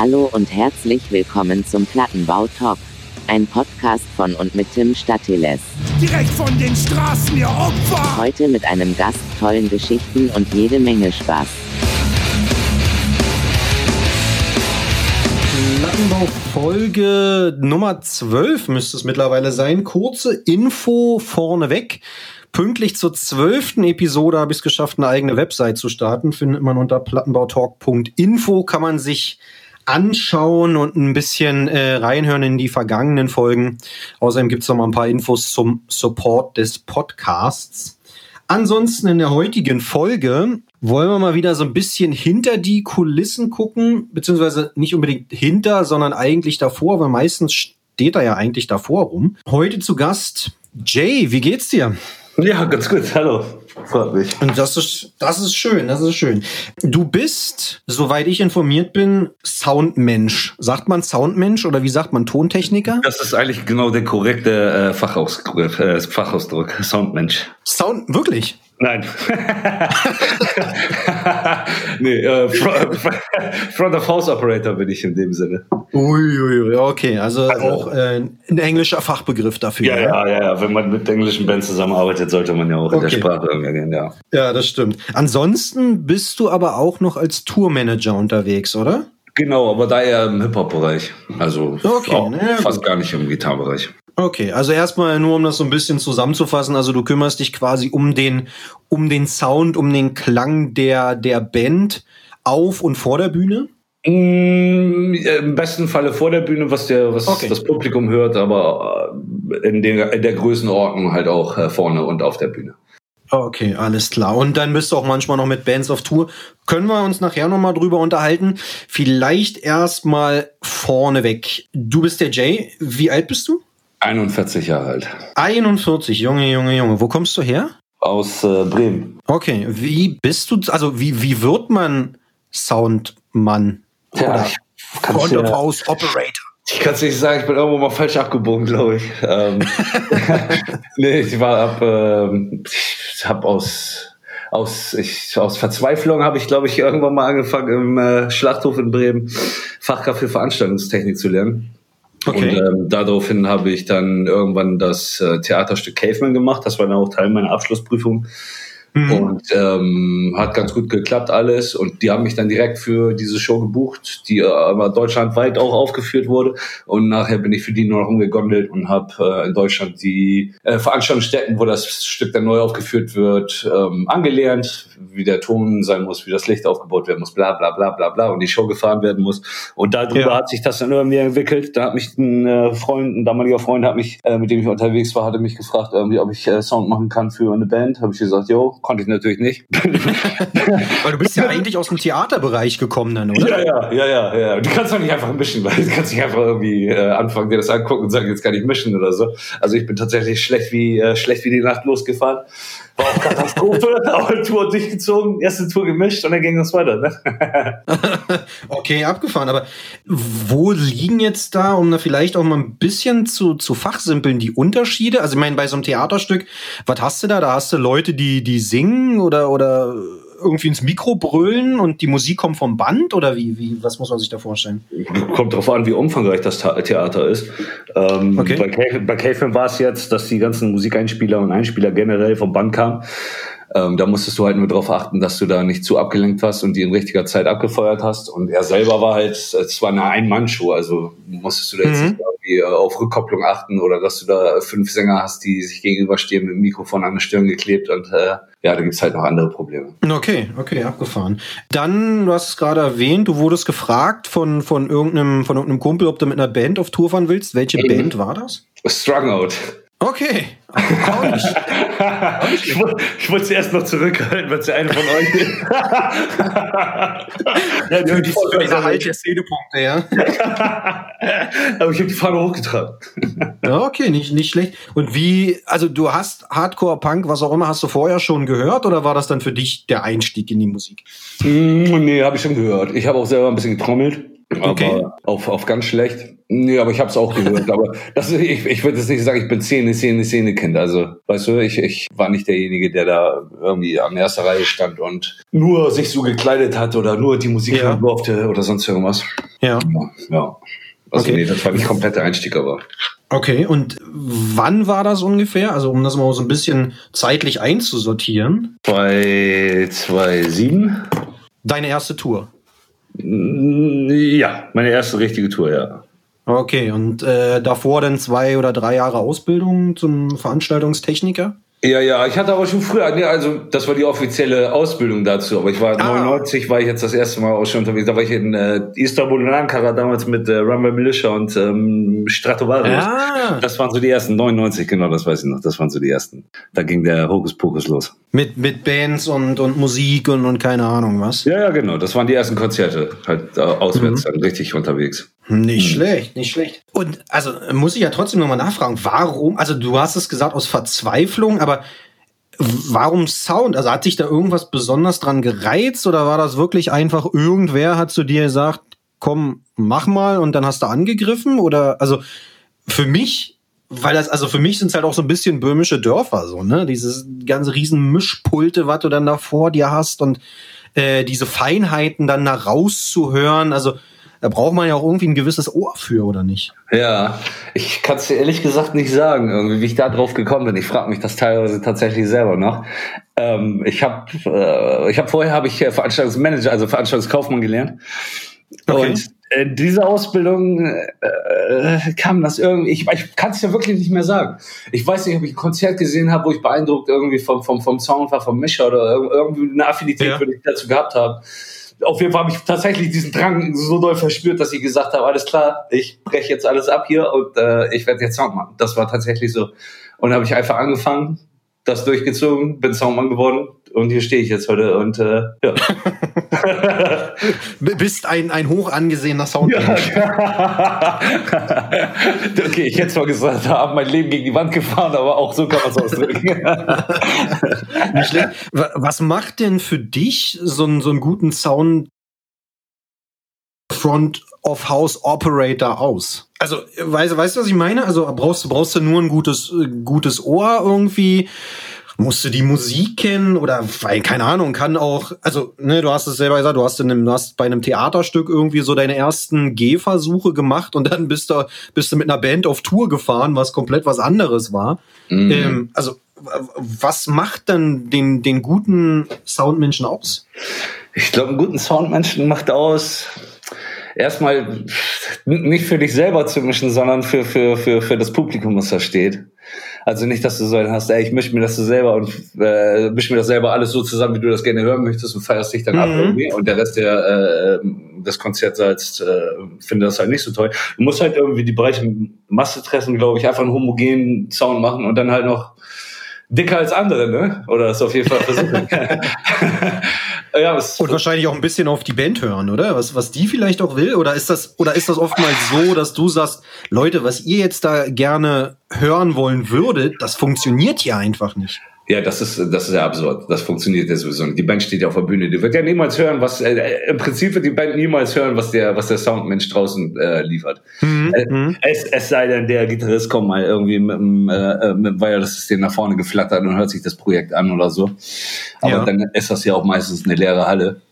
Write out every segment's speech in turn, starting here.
Hallo und herzlich willkommen zum Plattenbau Talk. Ein Podcast von und mit Tim Statiles. Direkt von den Straßen, ihr Opfer! Heute mit einem Gast, tollen Geschichten und jede Menge Spaß. Plattenbau Folge Nummer 12 müsste es mittlerweile sein. Kurze Info vorneweg. Pünktlich zur zwölften Episode habe ich es geschafft, eine eigene Website zu starten. Findet man unter plattenbautalk.info. Kann man sich anschauen und ein bisschen äh, reinhören in die vergangenen Folgen. Außerdem gibt es noch mal ein paar Infos zum Support des Podcasts. Ansonsten in der heutigen Folge wollen wir mal wieder so ein bisschen hinter die Kulissen gucken, beziehungsweise nicht unbedingt hinter, sondern eigentlich davor, weil meistens steht er ja eigentlich davor rum. Heute zu Gast Jay, wie geht's dir? Ja, ganz gut. Hallo. Freut mich. Und das ist, das ist schön, das ist schön. Du bist, soweit ich informiert bin, Soundmensch. Sagt man Soundmensch oder wie sagt man Tontechniker? Das ist eigentlich genau der korrekte äh, Fachausdruck, äh, Fachausdruck. Soundmensch. Sound, wirklich? Nein. nee, äh, Front of House Operator bin ich in dem Sinne. Uiuiui, okay, also, also auch äh, ein englischer Fachbegriff dafür. Ja, ja, ja, ja, wenn man mit englischen Bands zusammenarbeitet, sollte man ja auch okay. in der Sprache irgendwie gehen, ja. Ja, das stimmt. Ansonsten bist du aber auch noch als Tourmanager unterwegs, oder? Genau, aber da eher im Hip-Hop-Bereich. Also okay, ne, fast gut. gar nicht im Gitarrenbereich. Okay, also erstmal nur um das so ein bisschen zusammenzufassen, also du kümmerst dich quasi um den um den Sound, um den Klang der der Band auf und vor der Bühne? Mm, Im besten Falle vor der Bühne, was der was okay. das Publikum hört, aber äh, in der, in der Größenordnung halt auch äh, vorne und auf der Bühne. Okay, alles klar. Und dann bist du auch manchmal noch mit Bands auf Tour. Können wir uns nachher noch mal drüber unterhalten? Vielleicht erstmal vorneweg. Du bist der Jay. Wie alt bist du? 41 Jahre alt. 41, Junge, Junge, Junge. Wo kommst du her? Aus äh, Bremen. Okay, wie bist du, also wie, wie wird man Soundmann? Ja, Oder Front of House Operator? Ich kann es nicht sagen, ich bin irgendwo mal falsch abgebogen, glaube ich. Ähm, nee, ich war ab, ähm, ich habe aus aus, ich, aus Verzweiflung habe ich, glaube ich, irgendwann mal angefangen im äh, Schlachthof in Bremen Fachkraft für Veranstaltungstechnik zu lernen. Okay. Und ähm, daraufhin habe ich dann irgendwann das äh, Theaterstück Caveman gemacht. Das war dann auch Teil meiner Abschlussprüfung. Mhm. Und ähm, hat ganz gut geklappt alles. Und die haben mich dann direkt für diese Show gebucht, die äh, aber deutschlandweit auch aufgeführt wurde. Und nachher bin ich für die nur noch umgegondelt und habe äh, in Deutschland die äh, Veranstaltungsstätten, wo das Stück dann neu aufgeführt wird, ähm, angelernt, wie der Ton sein muss, wie das Licht aufgebaut werden muss, bla bla bla bla bla und die Show gefahren werden muss. Und darüber ja. hat sich das dann irgendwie entwickelt. Da hat mich ein äh, Freund, ein damaliger Freund, hat mich, äh, mit dem ich unterwegs war, hatte mich gefragt, irgendwie, ob ich äh, Sound machen kann für eine Band. Habe ich gesagt, jo, konnte ich natürlich nicht. Weil du bist ja eigentlich aus dem Theaterbereich gekommen dann, oder? Ja, ja, ja, ja. ja. Du kannst doch nicht einfach mischen, weil du kannst nicht einfach irgendwie äh, anfangen, dir das angucken und sagen, jetzt kann ich mischen oder so. Also ich bin tatsächlich schlecht wie äh, schlecht wie die Nacht losgefahren. War auch Katastrophe, aber Tour durchgezogen, erste Tour gemischt und dann ging das weiter. Ne? okay, abgefahren. Aber wo liegen jetzt da, um da vielleicht auch mal ein bisschen zu, zu fachsimpeln, die Unterschiede? Also ich meine, bei so einem Theaterstück, was hast du da? Da hast du Leute, die, die singen oder, oder irgendwie ins Mikro brüllen und die Musik kommt vom Band oder wie, wie was muss man sich da vorstellen? Kommt darauf an, wie umfangreich das Theater ist. Ähm, okay. Bei, Cave war es jetzt, dass die ganzen Musikeinspieler und Einspieler generell vom Band kamen. Ähm, da musstest du halt nur darauf achten, dass du da nicht zu abgelenkt warst und die in richtiger Zeit abgefeuert hast. Und er selber war halt, es war eine Ein-Mann-Show, also musstest du da jetzt mhm. nicht irgendwie äh, auf Rückkopplung achten oder dass du da fünf Sänger hast, die sich gegenüberstehen mit dem Mikrofon an der Stirn geklebt und äh, ja, da gibt's halt noch andere Probleme. Okay, okay, abgefahren. Dann, du hast es gerade erwähnt, du wurdest gefragt von, von, irgendeinem, von irgendeinem Kumpel, ob du mit einer Band auf Tour fahren willst. Welche mhm. Band war das? Strung Out. Okay. Auch nicht. ich, ich wollte sie erst noch zurückhalten, weil sie eine von euch ist. ja, die, die für diese Halt der Szenepunkte, ja. Aber ich habe die Fahne hochgetragen. ja, okay, nicht, nicht schlecht. Und wie, also du hast Hardcore, Punk, was auch immer, hast du vorher schon gehört oder war das dann für dich der Einstieg in die Musik? Mm, nee, habe ich schon gehört. Ich habe auch selber ein bisschen getrommelt. Okay. Aber auf, auf ganz schlecht. Nee, aber ich habe es auch gehört. aber das, ich, ich würde jetzt nicht sagen, ich bin Szene, Szene, Szene-Kind. Also, weißt du, ich, ich war nicht derjenige, der da irgendwie an erster Reihe stand und nur sich so gekleidet hat oder nur die Musik ja. hören durfte oder sonst irgendwas. Ja. Ja. ja. Also okay. nee, das war nicht kompletter Einstieg, aber. Okay, und wann war das ungefähr? Also um das mal so ein bisschen zeitlich einzusortieren. Bei 2007. Deine erste Tour? Ja, meine erste richtige Tour, ja. Okay, und äh, davor dann zwei oder drei Jahre Ausbildung zum Veranstaltungstechniker? Ja, ja, ich hatte aber schon früher, nee, also das war die offizielle Ausbildung dazu, aber ich war ah. 99, war ich jetzt das erste Mal auch schon unterwegs, da war ich in äh, Istanbul und Ankara damals mit äh, Rumble Militia und ähm, Stratovarius. Ah. Das waren so die ersten, 99, genau, das weiß ich noch, das waren so die ersten. Da ging der Hokuspokus los. Mit, mit Bands und, und Musik und, und keine Ahnung was? Ja, ja, genau, das waren die ersten Konzerte, halt äh, auswärts, mhm. dann richtig unterwegs. Nicht hm. schlecht, nicht schlecht. Und also muss ich ja trotzdem nochmal nachfragen, warum, also du hast es gesagt aus Verzweiflung, aber warum Sound? Also hat sich da irgendwas besonders dran gereizt oder war das wirklich einfach irgendwer hat zu dir gesagt, komm, mach mal und dann hast du angegriffen? Oder also für mich, weil das, also für mich sind es halt auch so ein bisschen böhmische Dörfer, so, ne? Dieses ganze riesen Mischpulte, was du dann da vor dir hast und äh, diese Feinheiten dann da rauszuhören. Also da braucht man ja auch irgendwie ein gewisses Ohr für, oder nicht? Ja, ich kann es dir ehrlich gesagt nicht sagen, irgendwie, wie ich da drauf gekommen bin. Ich frage mich das teilweise tatsächlich selber noch. Ähm, ich habe äh, ich hab vorher habe ich Veranstaltungsmanager, also Veranstaltungskaufmann gelernt. Okay. Und in dieser Ausbildung äh, kam das irgendwie, ich, ich kann es ja wirklich nicht mehr sagen. Ich weiß nicht, ob ich ein Konzert gesehen habe, wo ich beeindruckt irgendwie vom, vom, vom Sound war, vom Mischer oder irgendwie eine Affinität ja. würde ich dazu gehabt haben auf jeden Fall habe ich tatsächlich diesen Drang so doll verspürt, dass ich gesagt habe, alles klar, ich breche jetzt alles ab hier und äh, ich werde jetzt Sound machen. Das war tatsächlich so. Und habe ich einfach angefangen, das durchgezogen, bin Soundmann geworden und hier stehe ich jetzt heute und äh, ja. Bist ein, ein hoch angesehener Soundmann. Ja. okay, ich hätte zwar gesagt, habe mein Leben gegen die Wand gefahren, aber auch so kann man es ausdrücken. Was macht denn für dich so, einen, so einen guten Sound Front of House Operator aus? Also, weißt, weißt du, was ich meine? Also brauchst, brauchst du nur ein gutes, gutes Ohr irgendwie? Musst du die Musik kennen oder weil, keine Ahnung, kann auch, also, ne, du hast es selber gesagt, du hast, in einem, du hast bei einem Theaterstück irgendwie so deine ersten Gehversuche gemacht und dann bist du, bist du mit einer Band auf Tour gefahren, was komplett was anderes war. Mhm. Ähm, also, was macht dann den, den guten Soundmenschen aus? Ich glaube, einen guten Soundmenschen macht aus, erstmal nicht für dich selber zu mischen, sondern für, für, für, für das Publikum, was da steht. Also nicht, dass du so einen hast, ey, ich mische mir das so selber und äh, mische mir das selber alles so zusammen, wie du das gerne hören möchtest und feierst dich dann mhm. ab irgendwie. Und der Rest der, äh, des Konzertsaals äh, findet das halt nicht so toll. Du musst halt irgendwie die breite Masse treffen, glaube ich, einfach einen homogenen Sound machen und dann halt noch dicker als andere, ne? Oder das auf jeden Fall versuchen. ja, und wahrscheinlich auch ein bisschen auf die Band hören, oder? Was, was die vielleicht auch will? Oder ist das, oder ist das oftmals so, dass du sagst, Leute, was ihr jetzt da gerne hören wollen würdet, das funktioniert hier einfach nicht? Ja, das ist, das ist ja absurd. Das funktioniert ja sowieso nicht. Die Band steht ja auf der Bühne. Die wird ja niemals hören, was, äh, im Prinzip wird die Band niemals hören, was der, was der Soundmensch draußen äh, liefert. Mhm. Äh, mhm. es, es sei denn, der Gitarrist kommt mal irgendwie mit dem, äh, mit dem Wireless-System nach vorne geflattert und hört sich das Projekt an oder so. Aber ja. dann ist das ja auch meistens eine leere Halle.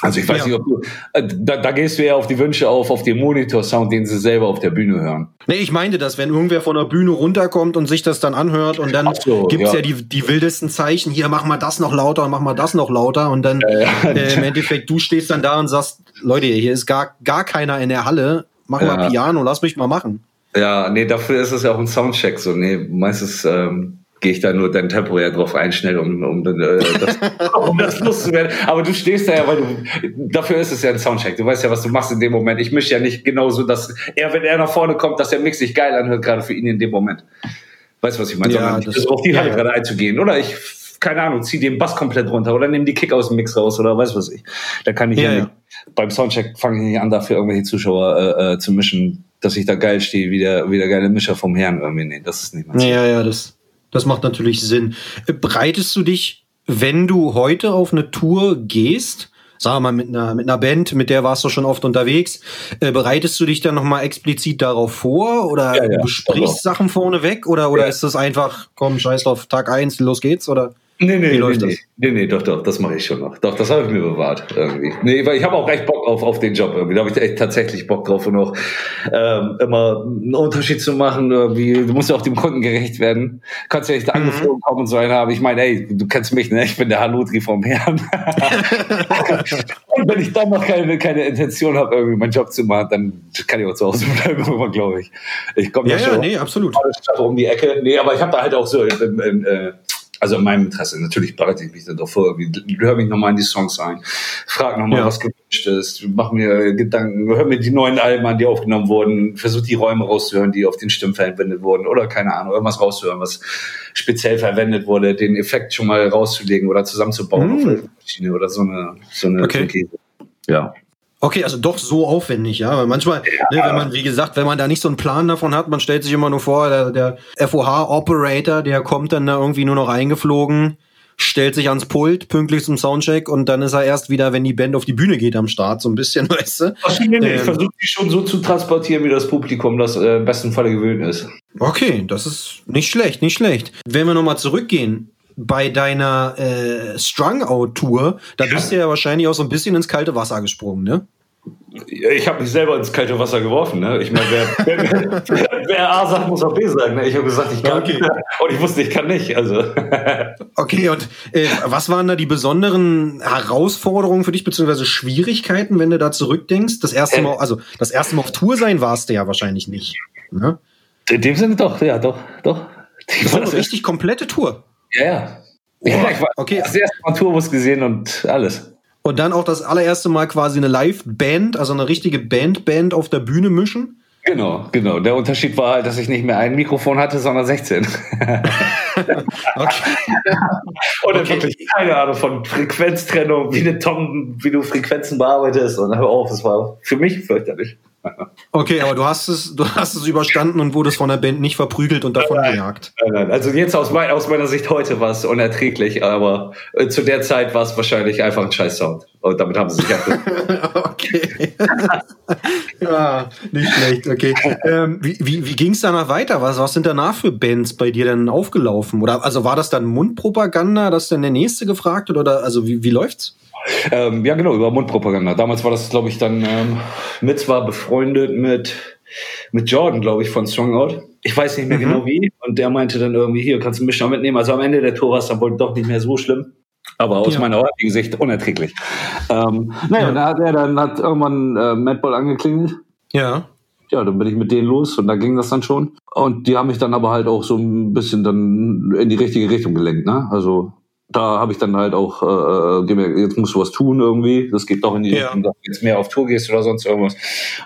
Also ich weiß ja. nicht, ob du, äh, da, da gehst du ja auf die Wünsche auf, auf den Monitor-Sound, den sie selber auf der Bühne hören. Nee, ich meinte das, wenn irgendwer von der Bühne runterkommt und sich das dann anhört und dann so, gibt's ja. ja, die, die wildesten Zeichen, hier mach mal das noch lauter, mach mal das noch lauter und dann ja, äh, im Endeffekt du stehst dann da und sagst, Leute, hier ist gar, gar keiner in der Halle, mach mal Piano, lass mich mal machen. Ja, nee, dafür ist es ja auch ein Soundcheck so. Nee, meistens ähm, gehe ich da nur dann temporär drauf ein, schnell, um, um, äh, das, um das loszuwerden. Aber du stehst da ja, weil du, dafür ist es ja ein Soundcheck. Du weißt ja, was du machst in dem Moment. Ich mische ja nicht genauso, dass er, wenn er nach vorne kommt, dass der Mix sich geil anhört, gerade für ihn in dem Moment. Weißt du, was ich meine? Ja, Sondern das, auf die Halle ja, gerade einzugehen. Oder ich, keine Ahnung, zieh den Bass komplett runter oder nimm die Kick aus dem Mix raus oder weiß was ich. Da kann ich ja, ja nicht. Beim Soundcheck fange ich nicht an, dafür irgendwelche Zuschauer äh, äh, zu mischen, dass ich da geil stehe, wie der, wie der geile Mischer vom Herrn irgendwie. Nee, das ist nicht mein Ja, ja, das, das macht natürlich Sinn. Bereitest du dich, wenn du heute auf eine Tour gehst, sagen wir mal, mit einer, mit einer Band, mit der warst du schon oft unterwegs. Äh, bereitest du dich dann nochmal explizit darauf vor oder Ja, ja, besprichst aber- Sachen vorneweg oder, oder Ja. ist das einfach, komm, scheiß drauf, Tag eins, los geht's oder? Nee, nee, nee, läuft nee, nee, nee, doch, doch, das mache ich schon noch. Doch, das habe ich mir bewahrt irgendwie. Nee, weil ich habe auch echt Bock auf, auf den Job irgendwie. Da habe ich echt tatsächlich Bock drauf und auch ähm, immer einen Unterschied zu machen. Irgendwie. Du musst ja auch dem Kunden gerecht werden. Kannst ja nicht angeflogen kommen und so einen haben. Ich meine, ey, du kennst mich, ne? Ich bin der Halutri vom Herrn. und wenn ich dann noch keine, keine Intention habe, irgendwie meinen Job zu machen, dann kann ich auch zu Hause bleiben, glaube ich. Ich komme Ja, ja, schon nee, absolut. Um die Ecke. Nee, aber ich habe da halt auch so, im, im, äh, also in meinem Interesse, natürlich bereite ich mich da doch vor, hör mich nochmal in die Songs ein, frag nochmal, Ja. was gewünscht ist, mach mir Gedanken, hör mir die neuen Alben an, die aufgenommen wurden, versuch die Räume rauszuhören, die auf den Stimmen verwendet wurden oder keine Ahnung, irgendwas rauszuhören, was speziell verwendet wurde, den Effekt schon mal rauszulegen oder zusammenzubauen Mm. auf der Maschine oder so eine, so eine Okay. Ja. Okay, also doch so aufwendig, ja. Weil manchmal, ne, wenn man, wie gesagt, wenn man da nicht so einen Plan davon hat, man stellt sich immer nur vor, der, der FOH-Operator, der kommt dann da irgendwie nur noch eingeflogen, stellt sich ans Pult, pünktlich zum Soundcheck und dann ist er erst wieder, wenn die Band auf die Bühne geht am Start, so ein bisschen, weißt du? Ach, nee, nee, ich Ähm. versuche die schon so zu transportieren, wie das Publikum das äh, im besten Falle gewöhnt ist. Okay, das ist nicht schlecht, nicht schlecht. Wenn wir nochmal zurückgehen, bei deiner äh, Strung-Out-Tour, da bist du ja wahrscheinlich auch so ein bisschen ins kalte Wasser gesprungen, ne? Ich habe mich selber ins kalte Wasser geworfen. Ne? Ich meine, wer, wer, wer, wer A sagt, muss auch B sagen. Ne? Ich habe gesagt, ich kann. Okay. Und ich wusste, ich kann nicht. Also Okay, und äh, was waren da die besonderen Herausforderungen für dich, beziehungsweise Schwierigkeiten, wenn du da zurückdenkst? Das erste Mal, also das erste Mal auf Tour sein warst du ja wahrscheinlich nicht. Ne? in dem Sinne doch, ja, doch, doch. Die Das war eine richtig komplette Tour. Ja, ja. Ja, ich war Okay. das erste Mal Tourbus gesehen und alles. Und dann auch das allererste Mal quasi eine Live-Band, also eine richtige Band-Band auf der Bühne mischen. Genau, genau. Der Unterschied war halt, dass ich nicht mehr ein Mikrofon hatte, sondern 16. Okay. Und dann Okay. wirklich keine Ahnung von Frequenztrennung, wie, eine Tom, wie du Frequenzen bearbeitest. Und hör auf, es war für mich fürchterlich. Okay, aber du hast es, du hast es überstanden und wurdest von der Band nicht verprügelt und davon gejagt. Nein, nein. Also jetzt aus, mein, aus meiner Sicht heute war es unerträglich, aber äh, zu der Zeit war es wahrscheinlich einfach ein scheiß Sound. Und damit haben sie sich Okay. ja, nicht schlecht, okay. Ähm, wie wie, wie ging es danach weiter? Was, was sind danach für Bands bei dir denn aufgelaufen? Oder also war das dann Mundpropaganda, dass dann der nächste gefragt hat? Oder also wie, wie läuft's? Ähm, Ja, genau, über Mundpropaganda. Damals war das, glaube ich, dann ähm, mit zwar befreundet mit, mit Jordan, glaube ich, von Strongout. Ich weiß nicht mehr Mhm. genau wie. Und der meinte dann irgendwie, hier kannst du mich noch mitnehmen. Also am Ende der Tour war es dann wohl doch nicht mehr so schlimm. Aber aus Ja. meiner heutigen Sicht unerträglich. Ähm, naja, Ja. und dann hat er dann hat irgendwann äh, Madball angeklingelt. Ja. ja, dann bin ich mit denen los und da ging das dann schon. Und die haben mich dann aber halt auch so ein bisschen dann in die richtige Richtung gelenkt, ne? Also da habe ich dann halt auch äh, gemerkt, jetzt musst du was tun irgendwie. Das geht doch in die Ja. Richtung, dass du jetzt mehr auf Tour gehst oder sonst irgendwas.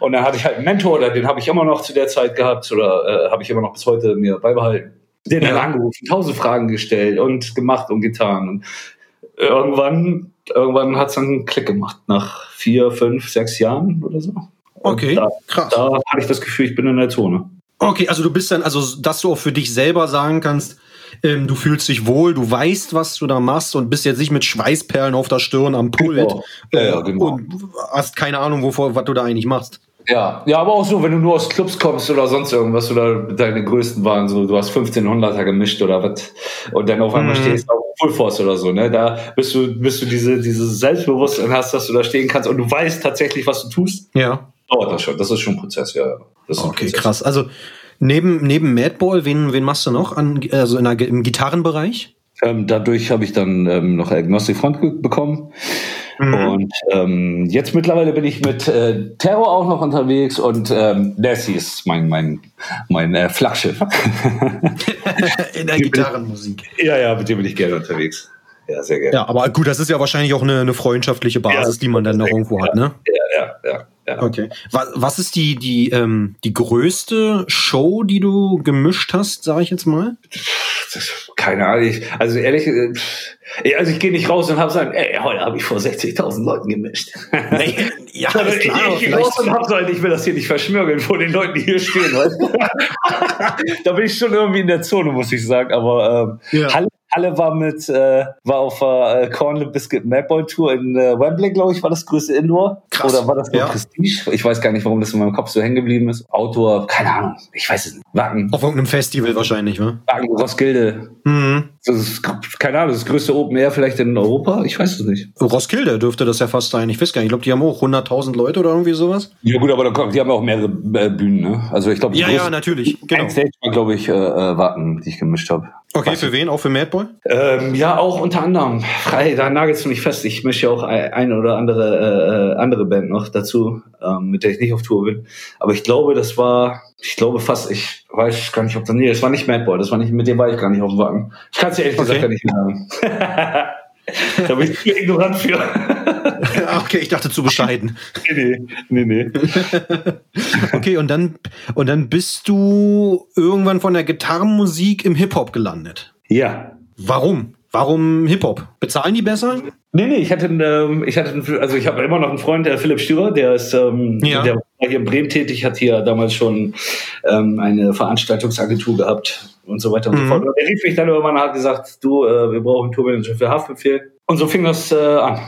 Und dann hatte ich halt einen Mentor, oder den habe ich immer noch zu der Zeit gehabt oder äh, habe ich immer noch bis heute mir beibehalten. Den Ja. dann angerufen, tausend Fragen gestellt und gemacht und getan. Und irgendwann, irgendwann hat es dann einen Klick gemacht, nach vier, fünf, sechs Jahren oder so. Und Okay, Da, krass. da hatte ich das Gefühl, ich bin in der Zone. Okay, also du bist dann, also dass du auch für dich selber sagen kannst, ähm, du fühlst dich wohl, du weißt, was du da machst und bist jetzt nicht mit Schweißperlen auf der Stirn am Pult Genau. Ja, ja, äh, genau. und hast keine Ahnung, wovor, was du da eigentlich machst. Ja, ja, aber auch so, wenn du nur aus Clubs kommst oder sonst irgendwas oder deine größten waren so, du hast 1500er gemischt oder was und dann auf einmal Mhm. stehst du auf Full Force oder so, ne? Da bist du, bist du diese, dieses Selbstbewusstsein hast, dass du da stehen kannst und du weißt tatsächlich, was du tust. Ja. Dauert das schon. Das ist schon ein Prozess, ja. Das ist Okay, Prozess. krass. Also neben, neben Madball, wen, wen machst du noch an, also in der, im Gitarrenbereich? Ähm, dadurch habe ich dann ähm, noch Agnostic Front bekommen. Mhm. Und ähm, jetzt mittlerweile bin ich mit äh, Terror auch noch unterwegs und ähm, Lassie ist mein, mein, mein äh, Flaggschiff. in der Gitarrenmusik. ja, ja, mit dem bin ich gerne unterwegs. Ja, sehr gerne. Ja, aber gut, das ist ja wahrscheinlich auch eine, eine freundschaftliche Basis, Ja, die man dann noch irgendwo hat, ne? Ja, ja, ja. Ja. Okay. Was, was ist die, die, ähm, die größte Show, die du gemischt hast, sage ich jetzt mal? Keine Ahnung. Ich, also ehrlich, äh, also ich gehe nicht raus und habe sagen, ey, heute habe ich vor 60.000 Leuten gemischt. ja, klar, ich, ich gehe raus und hab so halt, ich will das hier nicht verschmürgeln vor den Leuten, die hier stehen. Da bin ich schon irgendwie in der Zone, muss ich sagen. Aber ähm, Ja. Halle, Halle war mit, äh, war auf äh, Corn Biscuit Madball Tour in äh, Wembley, glaube ich, war das größte Indoor. Krass. Oder war das nur Ja. Prestige? Ich weiß gar nicht, warum das in meinem Kopf so hängen geblieben ist. Outdoor, keine Ahnung. Ich weiß es nicht. Wacken, Auf irgendeinem Festival wahrscheinlich, wa? Wacken, Roskilde. Mhm. Das ist, keine Ahnung, das größte Open Air vielleicht in Europa? Ich weiß es nicht. Roskilde dürfte das ja fast sein. Ich weiß gar nicht. Ich glaube, die haben auch 100.000 Leute oder irgendwie sowas. Ja gut, aber da kommt, die haben auch mehrere äh, Bühnen, ne? Also ich glaube, die Ja, ja, natürlich. Genau. Ein Stage war, glaube ich, äh, äh, Wacken, die ich gemischt habe. Okay, für wen? Auch für Madboy? Ähm, ja, auch unter anderem. Frei, da nagelst du mich fest. Ich mische ja auch ein- eine oder andere äh, andere Band noch dazu, ähm, mit der ich nicht auf Tour bin. Aber ich glaube, das war, ich glaube fast, ich weiß gar nicht, ob das, nee, das war nicht Madboy, das war nicht, mit dem war ich gar nicht auf dem Wacken. Ich kann es dir ehrlich Okay. gesagt gar nicht sagen. da bin ich zu ignorant für. okay, ich dachte zu bescheiden. nee, nee, nee. Okay, und dann, und dann bist du irgendwann von der Gitarrenmusik im Hip-Hop gelandet. Ja. Warum? Warum Hip-Hop? Bezahlen die besser? Nee, nee, ich hatte, ähm, ich hatte, also ich habe immer noch einen Freund, der Philipp Stürer, der ist, ähm, Ja. der war hier in Bremen tätig, hat hier damals schon ähm, eine Veranstaltungsagentur gehabt und so weiter und Mhm. so fort. Und der rief mich dann irgendwann und hat gesagt, du, äh, wir brauchen einen Tourmanager für Haftbefehl. Und so fing das äh, an.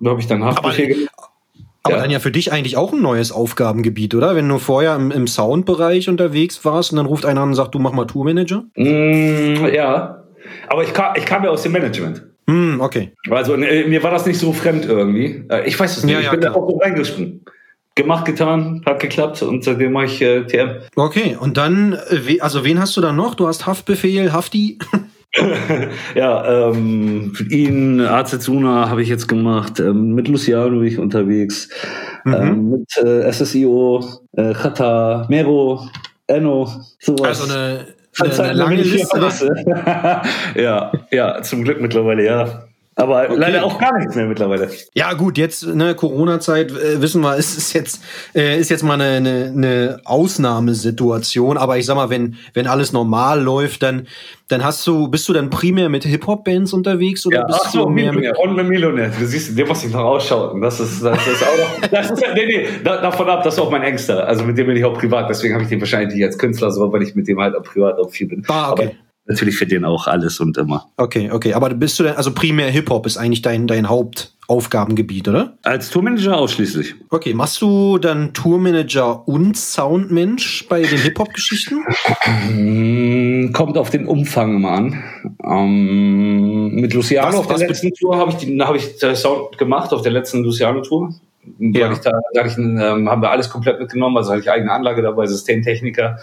Da habe ich dann Haftbefehl gemacht. Aber Ja. dann ja für dich eigentlich auch ein neues Aufgabengebiet, oder? Wenn du vorher im, im Soundbereich unterwegs warst und dann ruft einer an und sagt, du mach mal Tourmanager? Mm, ja, aber ich kam, ich kam ja aus dem Management. Hm, okay. Also äh, mir war das nicht so fremd irgendwie. Äh, ich weiß es nicht. Ja, ich ja, bin da klar. auch so reingesprungen. Gemacht, getan, hat geklappt und seitdem mache ich äh, TM. Okay, und dann, äh, also wen hast du dann noch? Du hast Haftbefehl, Hafti? Ja, ähm, ihn, Azezuna habe ich jetzt gemacht, ähm, mit Luciano bin ich unterwegs, Mhm. ähm, mit äh, SSIO, äh, Chata, Mero, Enno, sowas. Also eine, eine, mir, lange Liste. ja, ja, zum Glück mittlerweile, ja. Aber leider auch gar nichts mehr mittlerweile. Ja, gut, jetzt, ne, Corona-Zeit, äh, wissen wir, es ist jetzt, äh, ist jetzt mal eine, eine, eine Ausnahmesituation. Aber ich sag mal, wenn, wenn alles normal läuft, dann, dann hast du, bist du dann primär mit Hip-Hop-Bands unterwegs oder Ja, bist ach so, du mehr mit. Millionär. Und mit Millionär. Du siehst, den muss ich noch ausschauen. Das ist, das ist auch noch, das ist, nee, nee, da, davon ab, das ist auch mein Engster. Also mit dem bin ich auch privat. Deswegen habe ich den wahrscheinlich nicht als Künstler so, weil ich mit dem halt auch privat auch viel bin. Ah, okay. Aber natürlich für den auch alles und immer. Okay, okay. Aber bist du denn, also primär Hip-Hop ist eigentlich dein, dein Hauptaufgabengebiet, oder? Als Tourmanager ausschließlich. Okay, machst du dann Tourmanager und Soundmensch bei den Hip-Hop-Geschichten? Mm, Kommt auf den Umfang immer an. Ähm, mit Luciano Was- auf der letzten Tour habe ich, die- hab ich den Sound gemacht, auf der letzten Luciano-Tour. Ja. Ich da, ich, ähm, haben wir alles komplett mitgenommen, also hatte ich eigene Anlage dabei, Systemtechniker.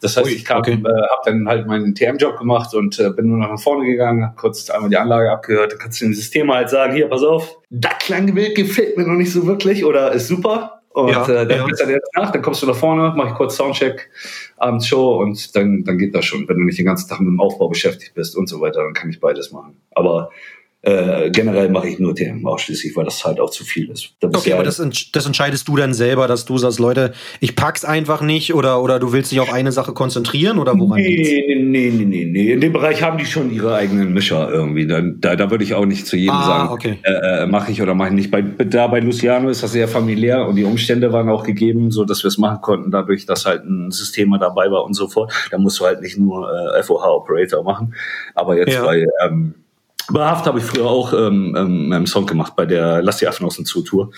Das heißt, Ui, ich kam, okay. äh, habe dann halt meinen TM-Job gemacht und äh, bin nur noch nach vorne gegangen, hab kurz einmal die Anlage abgehört, dann kannst du dem System halt sagen, hier, pass auf, das Klangbild gefällt mir noch nicht so wirklich oder ist super. Und Ja, äh, dann ja. bist du jetzt nach, dann kommst du nach vorne, mach ich kurz Soundcheck, abends Show und dann, dann geht das schon, wenn du nicht den ganzen Tag mit dem Aufbau beschäftigt bist und so weiter, dann kann ich beides machen. Aber äh, generell mache ich nur TM ausschließlich, weil das halt auch zu viel ist. Da bist Okay, aber halt- das, das entscheidest du dann selber, dass du sagst, Leute, ich pack's einfach nicht oder, oder du willst dich auf eine Sache konzentrieren oder woran geht's? Nee, nee, nee, nee, nee. In dem Bereich haben die schon ihre eigenen Mischer irgendwie. Da, da, da würde ich auch nicht zu jedem Ah, sagen, okay. äh, äh, mache ich oder mache ich nicht. Bei, da bei Luciano ist das sehr familiär und die Umstände waren auch gegeben, so dass wir es machen konnten, dadurch, dass halt ein System dabei war und so fort. Da musst du halt nicht nur äh, FOH-Operator machen. Aber jetzt Ja. bei ähm, bei Haft habe ich früher auch ähm, ähm, einen Song gemacht bei der Lass die Affen aus dem Zoo Tour.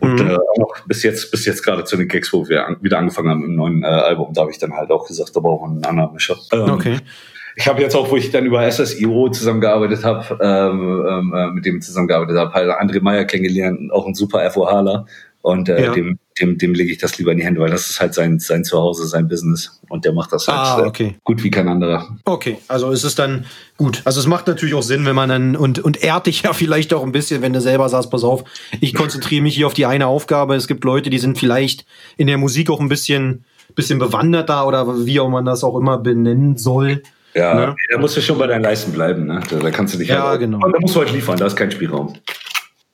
Und Mhm. äh, auch bis jetzt, bis jetzt gerade zu den Gigs, wo wir an, wieder angefangen haben im neuen äh, Album, da habe ich dann halt auch gesagt, da brauchen wir einen anderen Mischer. Ähm, Okay. Ich habe jetzt auch, wo ich dann über SSIO zusammengearbeitet habe, ähm, ähm, äh, mit dem zusammengearbeitet habe, halt André Meyer kennengelernt, auch ein super FOHler. Und äh, Ja. dem, dem, dem lege ich das lieber in die Hände, weil das ist halt sein, sein Zuhause, sein Business. Und der macht das halt Ah, äh, okay. gut wie kein anderer. Okay, also ist es dann gut. Also es macht natürlich auch Sinn, wenn man dann und und ehrt dich ja vielleicht auch ein bisschen, wenn du selber sagst, pass auf, ich konzentriere mich hier auf die eine Aufgabe. Es gibt Leute, die sind vielleicht in der Musik auch ein bisschen bisschen bewanderter oder wie auch man das auch immer benennen soll. Ja, Ne? da musst du schon bei deinen Leisten bleiben. Ne? Da, da kannst du dich Ja, halt, genau. Da musst du halt liefern, da ist kein Spielraum.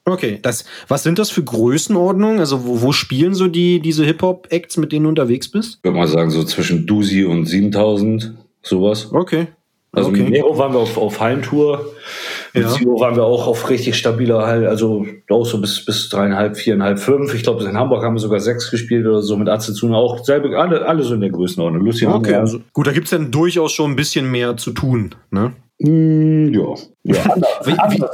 Okay, das was sind das für Größenordnungen? Also wo, wo spielen so die diese Hip Hop Acts, mit denen du unterwegs bist? Ich würde mal sagen, so zwischen Dusi und 7000, sowas. Okay. Also okay. mit Nero waren wir auf, auf Hallentour. Mit Ja. Waren wir auch auf richtig stabiler Hall, also auch so bis, bis dreieinhalb, viereinhalb, fünf. Ich glaube, in Hamburg haben wir sogar sechs gespielt oder so mit Azezuna auch selbe, alle, alle so in der Größenordnung. Luciano. Okay, also gut, da gibt's dann durchaus schon ein bisschen mehr zu tun, ne? Mm, ja. ja wie, wie,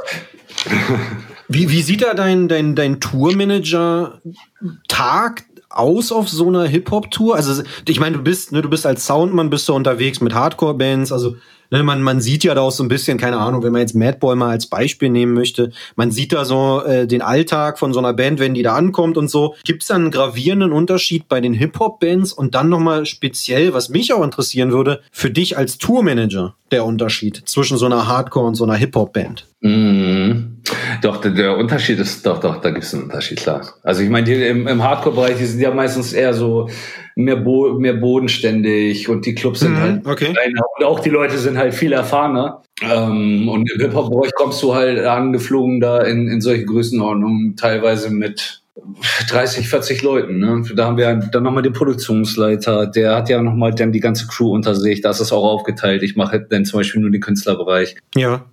wie, wie, sieht da dein, dein, dein Tourmanager-Tag aus auf so einer Hip-Hop-Tour? Also, ich meine, du bist, ne, du bist als Soundmann, bist du unterwegs mit Hardcore-Bands, also Ne, man, man sieht ja da auch so ein bisschen, keine Ahnung, wenn man jetzt Madboy mal als Beispiel nehmen möchte, man sieht da so äh, den Alltag von so einer Band, wenn die da ankommt und so. Gibt es da einen gravierenden Unterschied bei den Hip-Hop-Bands und dann nochmal speziell, was mich auch interessieren würde, für dich als Tourmanager der Unterschied zwischen so einer Hardcore- und so einer Hip-Hop-Band? Mhm. Doch, der, Unterschied ist, doch, doch, da gibt es einen Unterschied, klar. Also ich meine, im, im Hardcore-Bereich, die sind ja meistens eher so mehr, bo mehr bodenständig und die Clubs sind mhm, halt okay. kleiner und auch die Leute sind halt viel erfahrener. Ähm, und im Hip-Hop-Bereich kommst du halt angeflogen da in, in solche Größenordnungen, teilweise mit 30, 40 Leuten. Ne? Da haben wir dann nochmal den Produktionsleiter, der hat ja nochmal dann die ganze Crew unter sich, da ist es auch aufgeteilt. Ich mache dann zum Beispiel nur den Künstlerbereich. Ja.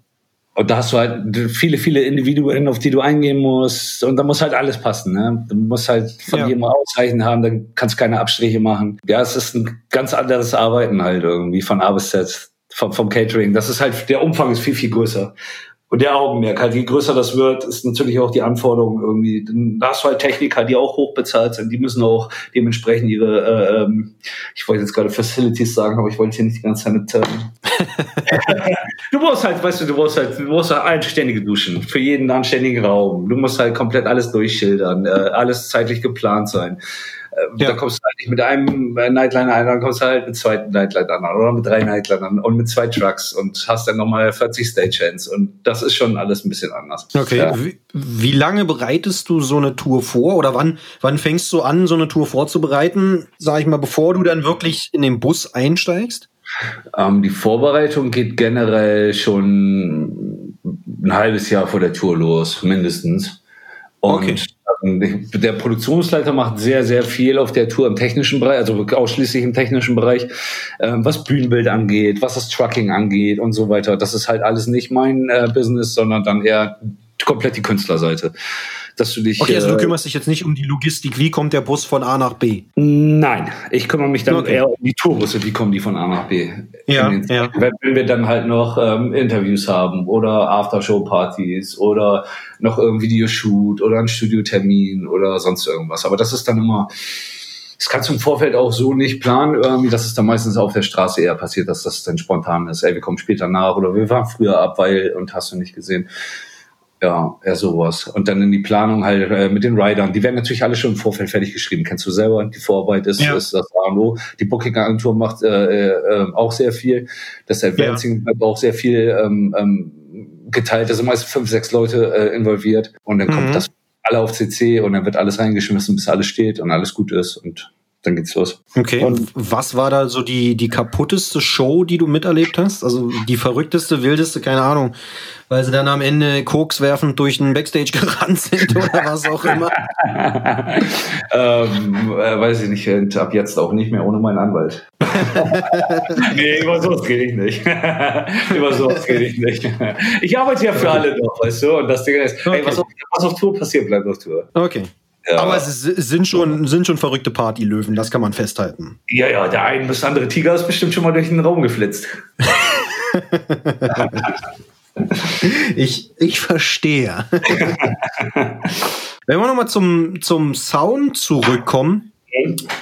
Und da hast du halt viele, viele Individuen, auf die du eingehen musst. Und da muss halt alles passen. Ne? Du musst halt von ja. jedem ausreichend haben, dann kannst du keine Abstriche machen. Ja, es ist ein ganz anderes Arbeiten halt irgendwie von A bis Z, vom, vom Catering. Das ist halt, der Umfang ist viel, viel größer. Und der Augenmerk, halt, je größer das wird, ist natürlich auch die Anforderung irgendwie. Da hast du halt Techniker, die auch hoch bezahlt sind, die müssen auch dementsprechend ihre, äh, ähm, ich wollte jetzt gerade Facilities sagen, aber ich wollte hier nicht die ganze Zeit mit. Ähm du brauchst halt, weißt du, du brauchst halt, du brauchst halt anständige Duschen für jeden anständigen Raum. Du musst halt komplett alles durchschildern, äh, alles zeitlich geplant sein. Äh, ja. Da kommst du halt nicht mit einem Nightliner ein, dann kommst du halt mit zwei Nightlinern an oder mit drei Nightlinern und mit zwei Trucks und hast dann nochmal 40 Stagehands und das ist schon alles ein bisschen anders. Okay. Ja. Wie, wie, lange bereitest du so eine Tour vor oder wann, wann fängst du an, so eine Tour vorzubereiten, sag ich mal, bevor du dann wirklich in den Bus einsteigst? Ähm, die Vorbereitung geht generell schon ein halbes Jahr vor der Tour los, mindestens. Und okay. Der Produktionsleiter macht sehr, sehr viel auf der Tour im technischen Bereich, also ausschließlich im technischen Bereich, ähm, was Bühnenbild angeht, was das Trucking angeht und so weiter. Das ist halt alles nicht mein äh, Business, sondern dann eher komplett die Künstlerseite dass du dich. Okay, also du äh, kümmerst dich jetzt nicht um die Logistik, wie kommt der Bus von A nach B? Nein, ich kümmere mich dann okay. eher um die Tourbusse, wie kommen die von A nach B. Ja, ja. Wenn wir dann halt noch ähm, Interviews haben oder Aftershow-Partys oder noch irgendwie Videoshoot oder ein Studiotermin oder sonst irgendwas. Aber das ist dann immer. Das kannst du im Vorfeld auch so nicht planen, irgendwie, dass es dann meistens auf der Straße eher passiert, dass das dann spontan ist. Ey, wir kommen später nach oder wir waren früher ab, weil und hast du nicht gesehen. Ja, eher sowas. Und dann in die Planung halt äh, mit den Riders. Die werden natürlich alle schon im Vorfeld fertig geschrieben. Kennst du selber? Die Vorarbeit ist, ja. ist das ANO. Die Booking-Agentur macht äh, äh, auch sehr viel. Das Advancing ja. auch sehr viel ähm, ähm, geteilt. Da sind meist fünf, sechs Leute äh, involviert. Und dann kommt mhm. das alle auf CC und dann wird alles reingeschmissen, bis alles steht und alles gut ist. Und dann geht's los. Okay. Und was war da so die, die kaputteste Show, die du miterlebt hast? Also die verrückteste, wildeste, keine Ahnung, weil sie dann am Ende Koks werfend durch den Backstage gerannt sind oder was auch immer? ähm, äh, weiß ich nicht, ab jetzt auch nicht mehr ohne meinen Anwalt. nee, über sowas gehe ich nicht. über sowas gehe ich nicht. Ich arbeite ja für alle doch, weißt du? Und das Ding ist, okay. ey, was auf, was auf Tour passiert, bleibt auf Tour. Okay. Ja. Aber es sind schon, sind schon verrückte Partylöwen, das kann man festhalten. Ja, ja, der ein bis andere Tiger ist bestimmt schon mal durch den Raum geflitzt. ich, ich verstehe. Wenn wir nochmal zum, zum Sound zurückkommen,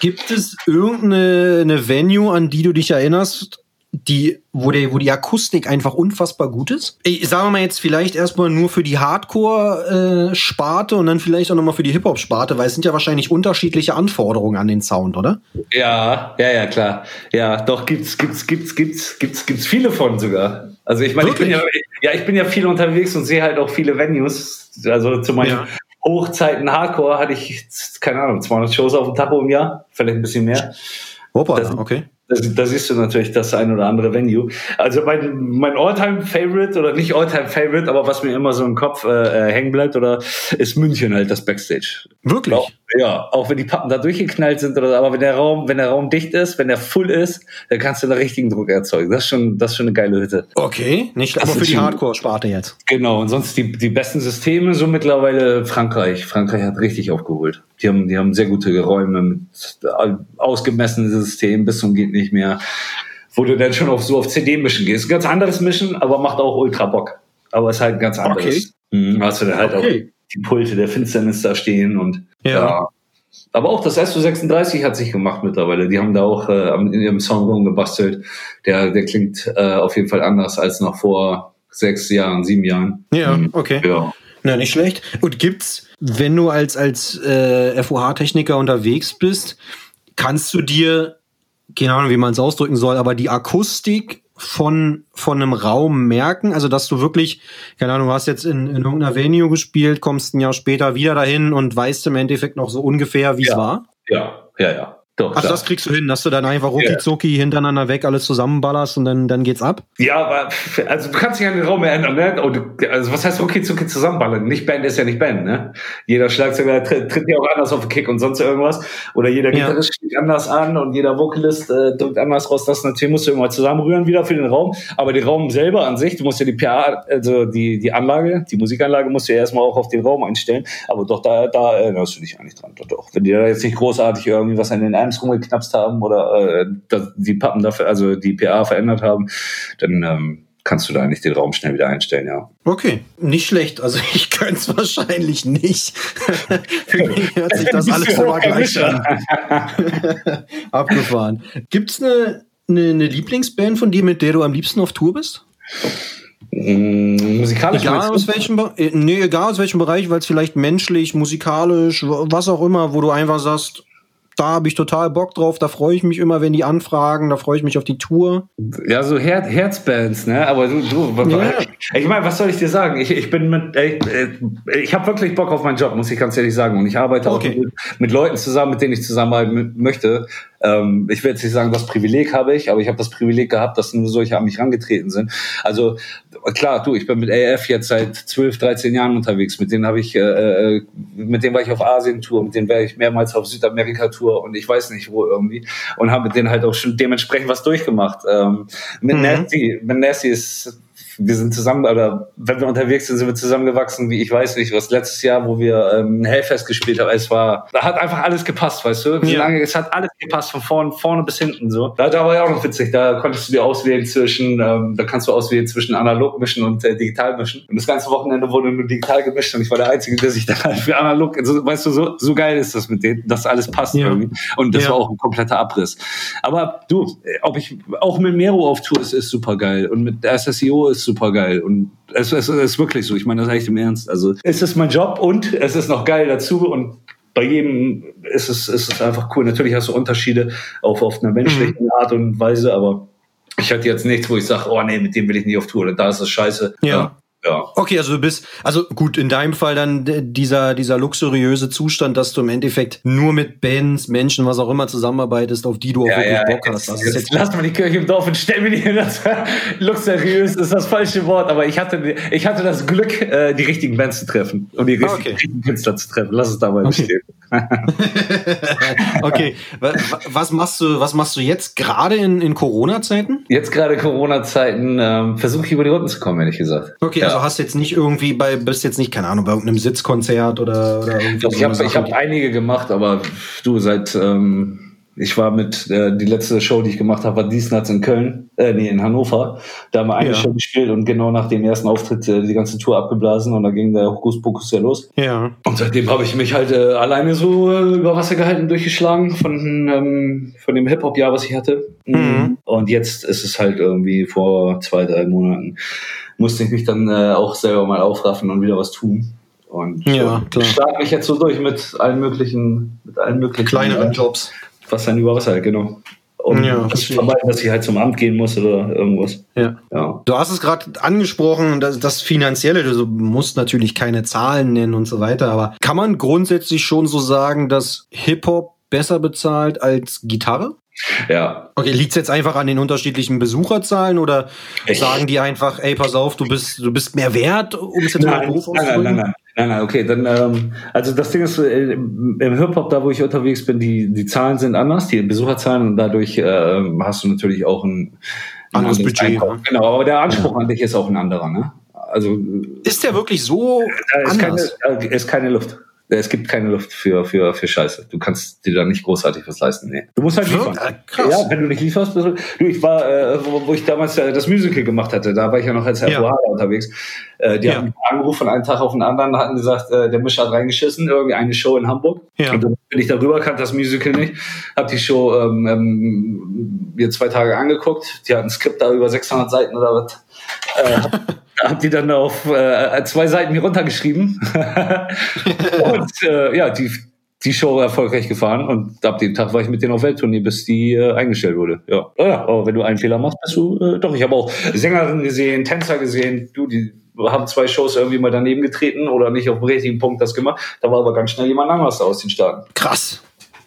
gibt es irgendeine Venue, an die du dich erinnerst, die, wo, der, wo die Akustik einfach unfassbar gut ist. Ich sage mal jetzt vielleicht erstmal nur für die Hardcore-Sparte und dann vielleicht auch nochmal für die Hip-Hop-Sparte, weil es sind ja wahrscheinlich unterschiedliche Anforderungen an den Sound, oder? Ja, ja, ja, klar. Ja, doch gibt's, gibt's, gibt's, gibt's, gibt's, gibt's viele von sogar. Also ich meine, ich bin ja, ja, ich bin ja viel unterwegs und sehe halt auch viele Venues. Also zu meinen ja. Hochzeiten Hardcore hatte ich, keine Ahnung, 200 Shows auf dem Tacho im Jahr, vielleicht ein bisschen mehr. Opa, das, okay da siehst du natürlich das ein oder andere Venue. Also mein, mein All-Time-Favorite oder nicht All-Time-Favorite, aber was mir immer so im Kopf äh, äh, hängen bleibt, oder ist München halt das Backstage. Wirklich? Auch, ja, auch wenn die Pappen da durchgeknallt sind oder aber wenn der Raum, wenn der Raum dicht ist, wenn der full ist, dann kannst du da richtigen Druck erzeugen. Das ist schon, das ist schon eine geile Hütte. Okay, nicht das aber für die Hardcore-Sparte jetzt. Genau, und sonst die, die besten Systeme so mittlerweile Frankreich. Frankreich hat richtig aufgeholt. Die haben, die haben sehr gute Räume mit ausgemessenen Systemen bis zum geht nicht mehr wo du dann schon auf so auf CD mischen gehst. Ganz anderes Mischen, aber macht auch ultra Bock. Aber ist halt ganz anderes. Okay. Mhm, hast du dann halt okay. auch die Pulte der Finsternis da stehen und ja. ja. Aber auch das SO36 hat sich gemacht mittlerweile. Die haben da auch äh, in ihrem Song rumgebastelt. Der, der klingt äh, auf jeden Fall anders als noch vor sechs Jahren, sieben Jahren. Ja, mhm. okay. Ja. Na, nicht schlecht. Und gibt's, wenn du als, als äh, FOH-Techniker unterwegs bist, kannst du dir, keine Ahnung, wie man es ausdrücken soll, aber die Akustik von, von einem Raum merken? Also, dass du wirklich, keine Ahnung, du hast jetzt in, in irgendeiner Venue gespielt, kommst ein Jahr später wieder dahin und weißt im Endeffekt noch so ungefähr, wie es ja. war? Ja, ja, ja. Doch, Ach, das kriegst du hin, dass du dann einfach rucki yeah. hintereinander weg alles zusammenballerst und dann, dann geht's ab? Ja, aber also du kannst dich an den Raum erinnern, ne? Und, also was heißt rucki zusammenballern? Nicht Band ist ja nicht Band, ne? Jeder Schlagzeuger tritt, tritt ja auch anders auf den Kick und sonst irgendwas. Oder jeder Gitarrist ja. spielt anders an und jeder Vocalist äh, drückt anders raus. Das natürlich musst du immer zusammenrühren wieder für den Raum. Aber den Raum selber an sich, du musst ja die PA, also die, die Anlage, die Musikanlage musst du ja erstmal auch auf den Raum einstellen. Aber doch, da, da erinnerst du dich eigentlich dran. Doch, doch. Wenn die da jetzt nicht großartig irgendwie was an den Amps rumgeknapst haben, haben oder äh, die Pappen dafür, also die PA verändert haben, dann ähm, kannst du da eigentlich den Raum schnell wieder einstellen, ja. Okay, nicht schlecht. Also ich könnte es wahrscheinlich nicht. Für mich hört sich das alles immer gleich an. Abgefahren. Gibt es eine, eine, eine Lieblingsband von dir, mit der du am liebsten auf Tour bist? Mm, musikalisch egal aus welchem äh, nee, egal aus welchem Bereich, weil es vielleicht menschlich, musikalisch, was auch immer, wo du einfach sagst, da habe ich total Bock drauf, da freue ich mich immer, wenn die anfragen, da freue ich mich auf die Tour. Ja, so Her Herzbands, ne? Aber du, du ja. ich meine, was soll ich dir sagen? Ich, ich bin mit, ich, ich habe wirklich Bock auf meinen Job, muss ich ganz ehrlich sagen. Und ich arbeite okay. auch mit, mit Leuten zusammen, mit denen ich zusammenarbeiten möchte. Ähm, ich will jetzt nicht sagen, das Privileg habe ich, aber ich habe das Privileg gehabt, dass nur solche an mich herangetreten sind. Also klar, du, ich bin mit AF jetzt seit 12, 13 Jahren unterwegs. Mit denen habe ich, äh, äh, mit denen war ich auf Asien-Tour, mit denen wäre ich mehrmals auf Südamerika-Tour und ich weiß nicht wo irgendwie. Und habe mit denen halt auch schon dementsprechend was durchgemacht. Ähm, mit mhm. Nasty, mit Nasty ist wir sind zusammen, oder wenn wir unterwegs sind, sind wir zusammengewachsen, wie ich weiß nicht, was letztes Jahr, wo wir ähm, Hellfest gespielt haben, es war, da hat einfach alles gepasst, weißt du? Ja. Lange, es hat alles gepasst, von vorne, vorne bis hinten so. Da, da war ja auch noch witzig, da konntest du dir auswählen zwischen, ähm, da kannst du auswählen zwischen analog mischen und äh, digital mischen. Und das ganze Wochenende wurde nur digital gemischt und ich war der Einzige, der sich dann halt für analog, also, weißt du, so, so geil ist das mit denen, dass alles passt ja. irgendwie. Und das ja. war auch ein kompletter Abriss. Aber du, ob ich, auch mit Mero auf Tour ist, ist super geil und mit SSIO ist super geil. Und es, es, es ist wirklich so. Ich meine das echt im Ernst. Also es ist mein Job und es ist noch geil dazu und bei jedem ist es, ist es einfach cool. Natürlich hast du Unterschiede auf, auf einer menschlichen mhm. Art und Weise, aber ich hatte jetzt nichts, wo ich sage, oh nee, mit dem will ich nicht auf Tour. Da ist es scheiße. Ja. Ja. Okay, also du bist, also gut, in deinem Fall dann dieser, dieser luxuriöse Zustand, dass du im Endeffekt nur mit Bands, Menschen, was auch immer zusammenarbeitest, auf die du auch ja, wirklich ja, Bock hast. Jetzt, jetzt, jetzt lass mal die Kirche im Dorf und stell mir die hin. Das, luxuriös ist das falsche Wort, aber ich hatte, ich hatte das Glück, äh, die richtigen Bands zu treffen und die richtigen, okay. richtigen Künstler zu treffen. Lass es dabei okay. stehen. okay, was machst du, was machst du jetzt gerade in, in Corona-Zeiten? Jetzt gerade Corona-Zeiten ähm, versuche ich über die Runden zu kommen, ehrlich gesagt. Okay. Also hast jetzt nicht irgendwie bei, bist jetzt nicht, keine Ahnung, bei irgendeinem Sitzkonzert oder, oder irgendwie. Ich habe hab einige gemacht, aber du seit ähm, ich war mit, äh, die letzte Show, die ich gemacht habe, war Diesnatz in Köln, äh, nee, in Hannover. Da haben wir eine ja. Show gespielt und genau nach dem ersten Auftritt äh, die ganze Tour abgeblasen und da ging der Hokuspokus ja los. Ja. Und seitdem habe ich mich halt äh, alleine so äh, über Wasser gehalten, durchgeschlagen von, ähm, von dem Hip-Hop-Jahr, was ich hatte. Mhm. Und jetzt ist es halt irgendwie vor zwei, drei Monaten, musste ich mich dann äh, auch selber mal aufraffen und wieder was tun. Und ja, äh, klar. starte mich jetzt so durch mit allen möglichen, mit allen möglichen kleineren Jobs was dann über Wasser, genau. Um ja, das vermeiden, dass ich halt zum Amt gehen muss oder irgendwas. Ja. ja. Du hast es gerade angesprochen, das, das Finanzielle, du musst natürlich keine Zahlen nennen und so weiter, aber kann man grundsätzlich schon so sagen, dass Hip-Hop besser bezahlt als Gitarre? Ja. Okay, liegt es jetzt einfach an den unterschiedlichen Besucherzahlen oder ich sagen die einfach, ey, pass auf, du bist, du bist mehr wert, um es jetzt nein, mal doof auszudrücken? Nein, nein, nein, nein, nein, okay, dann, ähm, also das Ding ist, äh, im Hip-Hop, da wo ich unterwegs bin, die, die Zahlen sind anders, die Besucherzahlen und dadurch äh, hast du natürlich auch ein, ein anderes Budget. Ne? Genau, aber der Anspruch ja. an dich ist auch ein anderer, ne? Also ist der wirklich so da ist anders? Keine, ist keine Luft Es gibt keine Luft für, für, für Scheiße. Du kannst dir da nicht großartig was leisten. Nee. Du musst halt liefern. Ah, krass. Ja, wenn du nicht lieferst, bist du, ich war, äh, wo, wo ich damals äh, das Musical gemacht hatte, da war ich ja noch als Herr Ja. unterwegs. Äh, die Ja. haben mich angerufen von einem Tag auf den anderen, hatten gesagt, äh, der Mischer hat reingeschissen, irgendwie eine Show in Hamburg. Ja. Und dann bin ich darüber, kannte das Musical nicht, hab die Show ähm, ähm, mir zwei Tage angeguckt. Die hatten ein Skript da über 600 Seiten oder was. Äh, hab- die dann auf äh, zwei Seiten mir runtergeschrieben. und äh, ja, die, die Show erfolgreich gefahren und ab dem Tag war ich mit denen auf Welttournee, bis die äh, eingestellt wurde. Ja. ja, aber wenn du einen Fehler machst, bist du äh, doch. Ich habe auch Sängerinnen gesehen, Tänzer gesehen, du, die haben zwei Shows irgendwie mal daneben getreten oder nicht auf dem richtigen Punkt das gemacht. Da war aber ganz schnell jemand anderes da aus den Staaten. Krass.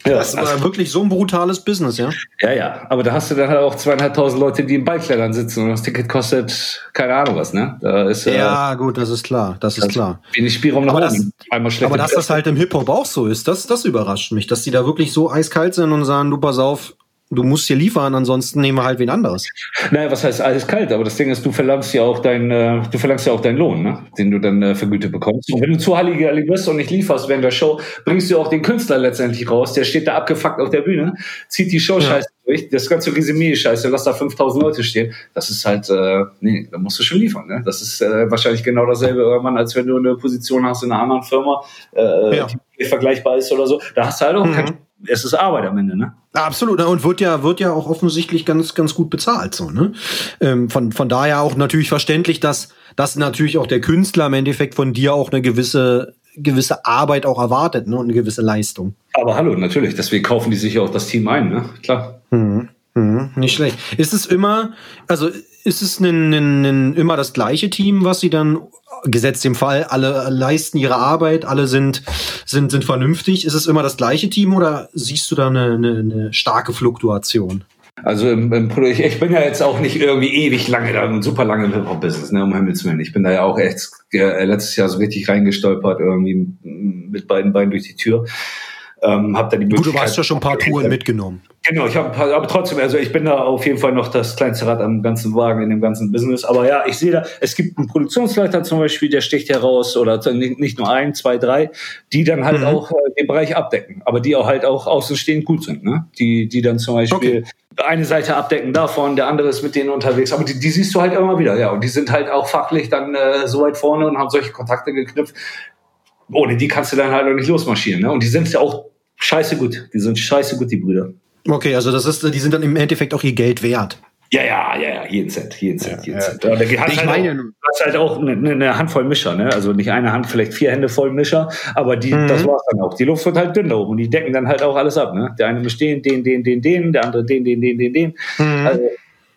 Ja, Das war wirklich so ein brutales Business, ja? ja, ja, aber da hast du dann halt auch zweieinhalbtausend Leute, die im Ballkleidern sitzen und das Ticket kostet keine Ahnung was, ne? Da ist äh, Ja, gut, das ist klar. Das ist klar. wenig Spielraum nach Aber das- oben. Einmal schlecht. Aber dass das halt im Hip-Hop auch so ist, das, das überrascht mich, dass die da wirklich so eiskalt sind und sagen, du pass auf, du musst hier liefern, ansonsten nehmen wir halt wen anderes. Naja, was heißt alles kalt? Aber das Ding ist, du verlangst ja auch dein, äh, du verlangst ja auch deinen Lohn, ne? den du dann äh, vergütet bekommst. Und wenn du zu Halligalli bist und nicht lieferst während der Show, bringst du auch den Künstler letztendlich raus. Der steht da abgefuckt auf der Bühne, zieht die Show scheiße durch, das ganze Resümee scheiße, lass da 5000 Leute stehen. Das ist halt, äh, nee, da musst du schon liefern. Ne? Das ist äh, wahrscheinlich genau dasselbe irgendwann, als wenn du eine Position hast in einer anderen Firma, äh, Ja. die vergleichbar ist oder so. Da hast du halt auch Mhm. kein, es ist Arbeit am Ende, ne? Absolut, ne? und wird ja, wird ja auch offensichtlich ganz, ganz gut bezahlt, so, ne? Ähm, von, von daher auch natürlich verständlich, dass, dass natürlich auch der Künstler im Endeffekt von dir auch eine gewisse, gewisse Arbeit auch erwartet, ne? Und eine gewisse Leistung. Aber hallo, natürlich, deswegen kaufen die sich ja auch das Team ein, ne? Klar. Mhm. Mhm. Nicht schlecht. Ist es immer, also ist es ein, ein, ein, immer das gleiche Team, was sie dann, gesetzt im Fall, alle leisten ihre Arbeit, alle sind, sind, sind vernünftig. Ist es immer das gleiche Team oder siehst du da eine, eine, eine starke Fluktuation? Also im, im ich, bin ja jetzt auch nicht irgendwie ewig lange da super lange im Hip-Hop-Business, ne, um Himmels Willen. Ich bin da ja auch echt äh, letztes Jahr so richtig reingestolpert, irgendwie mit beiden Beinen durch die Tür. Ähm, hab da die Gut, du hast ja schon ein paar Touren mitgenommen. Genau, ich habe aber trotzdem, also ich bin da auf jeden Fall noch das kleinste Rad am ganzen Wagen in dem ganzen Business. Aber ja, ich sehe da, es gibt einen Produktionsleiter zum Beispiel, der sticht heraus oder nicht nur ein, zwei, drei, die dann halt Mhm. auch äh, den Bereich abdecken, aber die auch halt auch außenstehend gut sind, ne? Die, die dann zum Beispiel eine Seite abdecken davon, der andere ist mit denen unterwegs, aber die, die siehst du halt immer wieder, ja. Und die sind halt auch fachlich dann äh, so weit vorne und haben solche Kontakte geknüpft. Ohne die kannst du dann halt auch nicht losmarschieren, ne? Und die sind ja auch scheiße gut. Die sind scheiße gut, die Brüder. Okay, also das ist, die sind dann im Endeffekt auch ihr Geld wert. Ja, ja, ja, ja, jeden Cent, jeden Cent, jeden ja. Cent. Ja, hat Ich halt du hast halt auch eine, eine Handvoll Mischer, ne? Also nicht eine Hand, vielleicht vier Hände voll Mischer, aber die, Mhm. das war's dann auch. Die Luft wird halt dünn da oben und die decken dann halt auch alles ab, ne? Der eine mischt den, den, den, den, den, der andere den, den, den, den, den. Mhm. Also,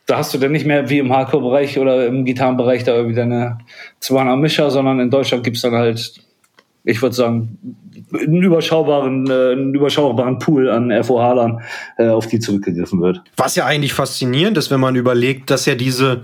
da hast du dann nicht mehr wie im Hardcore-Bereich oder im Gitarrenbereich da irgendwie deine 200 Mischer, sondern in Deutschland gibt's dann halt, ich würde sagen, einen überschaubaren, äh, einen überschaubaren Pool an FOH-Lern, äh, auf die zurückgegriffen wird. Was ja eigentlich faszinierend ist, wenn man überlegt, dass ja diese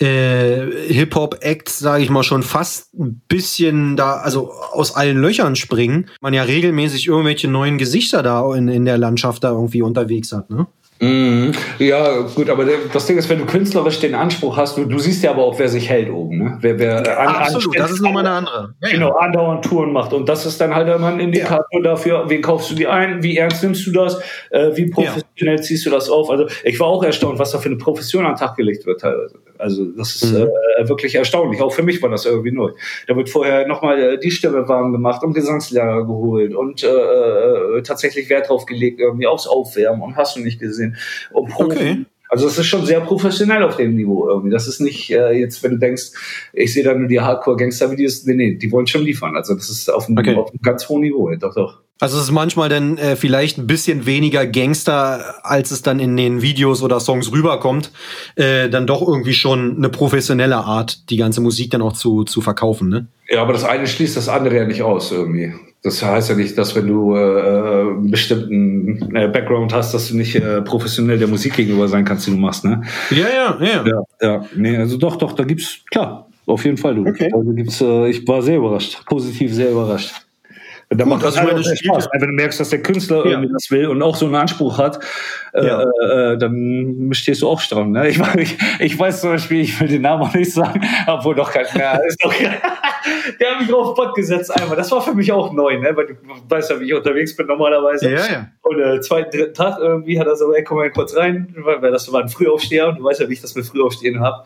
äh, Hip-Hop-Acts, sage ich mal, schon fast ein bisschen da, also aus allen Löchern springen. Man ja regelmäßig irgendwelche neuen Gesichter da in, in der Landschaft da irgendwie unterwegs hat, ne? Mhm. Ja, gut, aber das Ding ist, wenn du künstlerisch den Anspruch hast, du, du siehst ja aber auch, wer sich hält oben, ne? Wer, wer an, Absolut, das ist nochmal eine andere. Ja, ja. Genau, andauernd Touren macht. Und das ist dann halt immer ein Indikator dafür, wen kaufst du dir ein, wie ernst nimmst du das, äh, wie professionell ziehst du das auf. Also ich war auch erstaunt, was da für eine Profession an den Tag gelegt wird teilweise. Also das ist Mhm. äh, wirklich erstaunlich. Auch für mich war das irgendwie neu. Da wird vorher nochmal äh, die Stimme warm gemacht und Gesangslehrer geholt und äh, äh, tatsächlich Wert drauf gelegt, irgendwie aufs Aufwärmen und hast du nicht gesehen. Und Proben. Okay. Also es ist schon sehr professionell auf dem Niveau irgendwie. Das ist nicht äh, jetzt, wenn du denkst, ich sehe da nur die Hardcore-Gangster-Videos. Nee, nee, die wollen schon liefern. Also das ist auf einem, Okay. auf einem ganz hohen Niveau. Doch, doch. Also es ist manchmal dann äh, vielleicht ein bisschen weniger Gangster, als es dann in den Videos oder Songs rüberkommt, äh, dann doch irgendwie schon eine professionelle Art, die ganze Musik dann auch zu, zu verkaufen, ne? Ja, aber das eine schließt das andere ja nicht aus irgendwie. Das heißt ja nicht, dass wenn du äh, einen bestimmten äh, Background hast, dass du nicht äh, professionell der Musik gegenüber sein kannst, die du machst, ne? Ja, ja, ja. Ja, ja. Nee, also doch, doch, da gibt's, klar, auf jeden Fall, du. Okay. Also gibt's, äh, ich war sehr überrascht, positiv sehr überrascht. Und da macht das also meine, Spaß. Wenn du merkst, dass der Künstler Ja. irgendwie das will und auch so einen Anspruch hat, äh, Ja. äh, dann stehst du auch stramm. Ne? Ich, ich, ich weiß zum Beispiel, ich will den Namen auch nicht sagen, obwohl doch kein, ja, ist doch, der hat mich auf Bot gesetzt einmal. Das war für mich auch neu, ne? weil du weißt ja, wie ich unterwegs bin normalerweise. Ja, ja. Und äh, zweiten, dritten Tag irgendwie hat er so, ey, komm mal kurz rein, weil, weil das war ein Frühaufsteher und du weißt ja, wie ich das mit Frühaufstehen habe.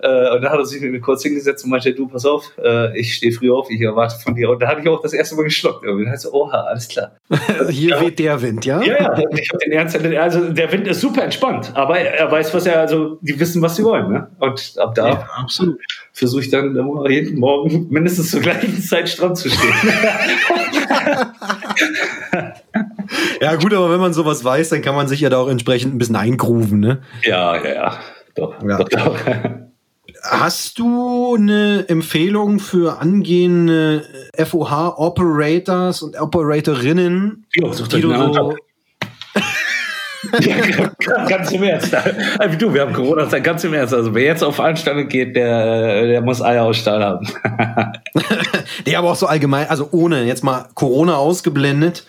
Äh, und dann hat er sich mit mir kurz hingesetzt und meinte, du, pass auf, äh, ich stehe früh auf, ich erwarte von dir. Und da hatte ich auch das erste Mal geschluckt. Irgendwie. Da so, oha, alles klar. Hier ja. weht der Wind, ja? Ja, ja. Ich habe den Ernst, also der Wind ist super entspannt, aber er weiß, was er, also die wissen, was sie wollen. Ne? Und ab da ja, versuche ich dann immer jeden Morgen mindestens zur gleichen Zeit stramm zu stehen. ja, gut, aber wenn man sowas weiß, dann kann man sich ja da auch entsprechend ein bisschen eingrooven, ne? Ja, ja, ja. Doch, ja. doch, doch. Hast du eine Empfehlung für angehende FOH-Operators und Operatorinnen, ja, die du so ja, ganz im Ernst. Also du, wir haben Corona, ganz im Ernst. Also wer jetzt auf Veranstaltungen geht, der, der muss Eier aus Stahl haben. nee, aber auch so allgemein, also ohne jetzt mal Corona ausgeblendet.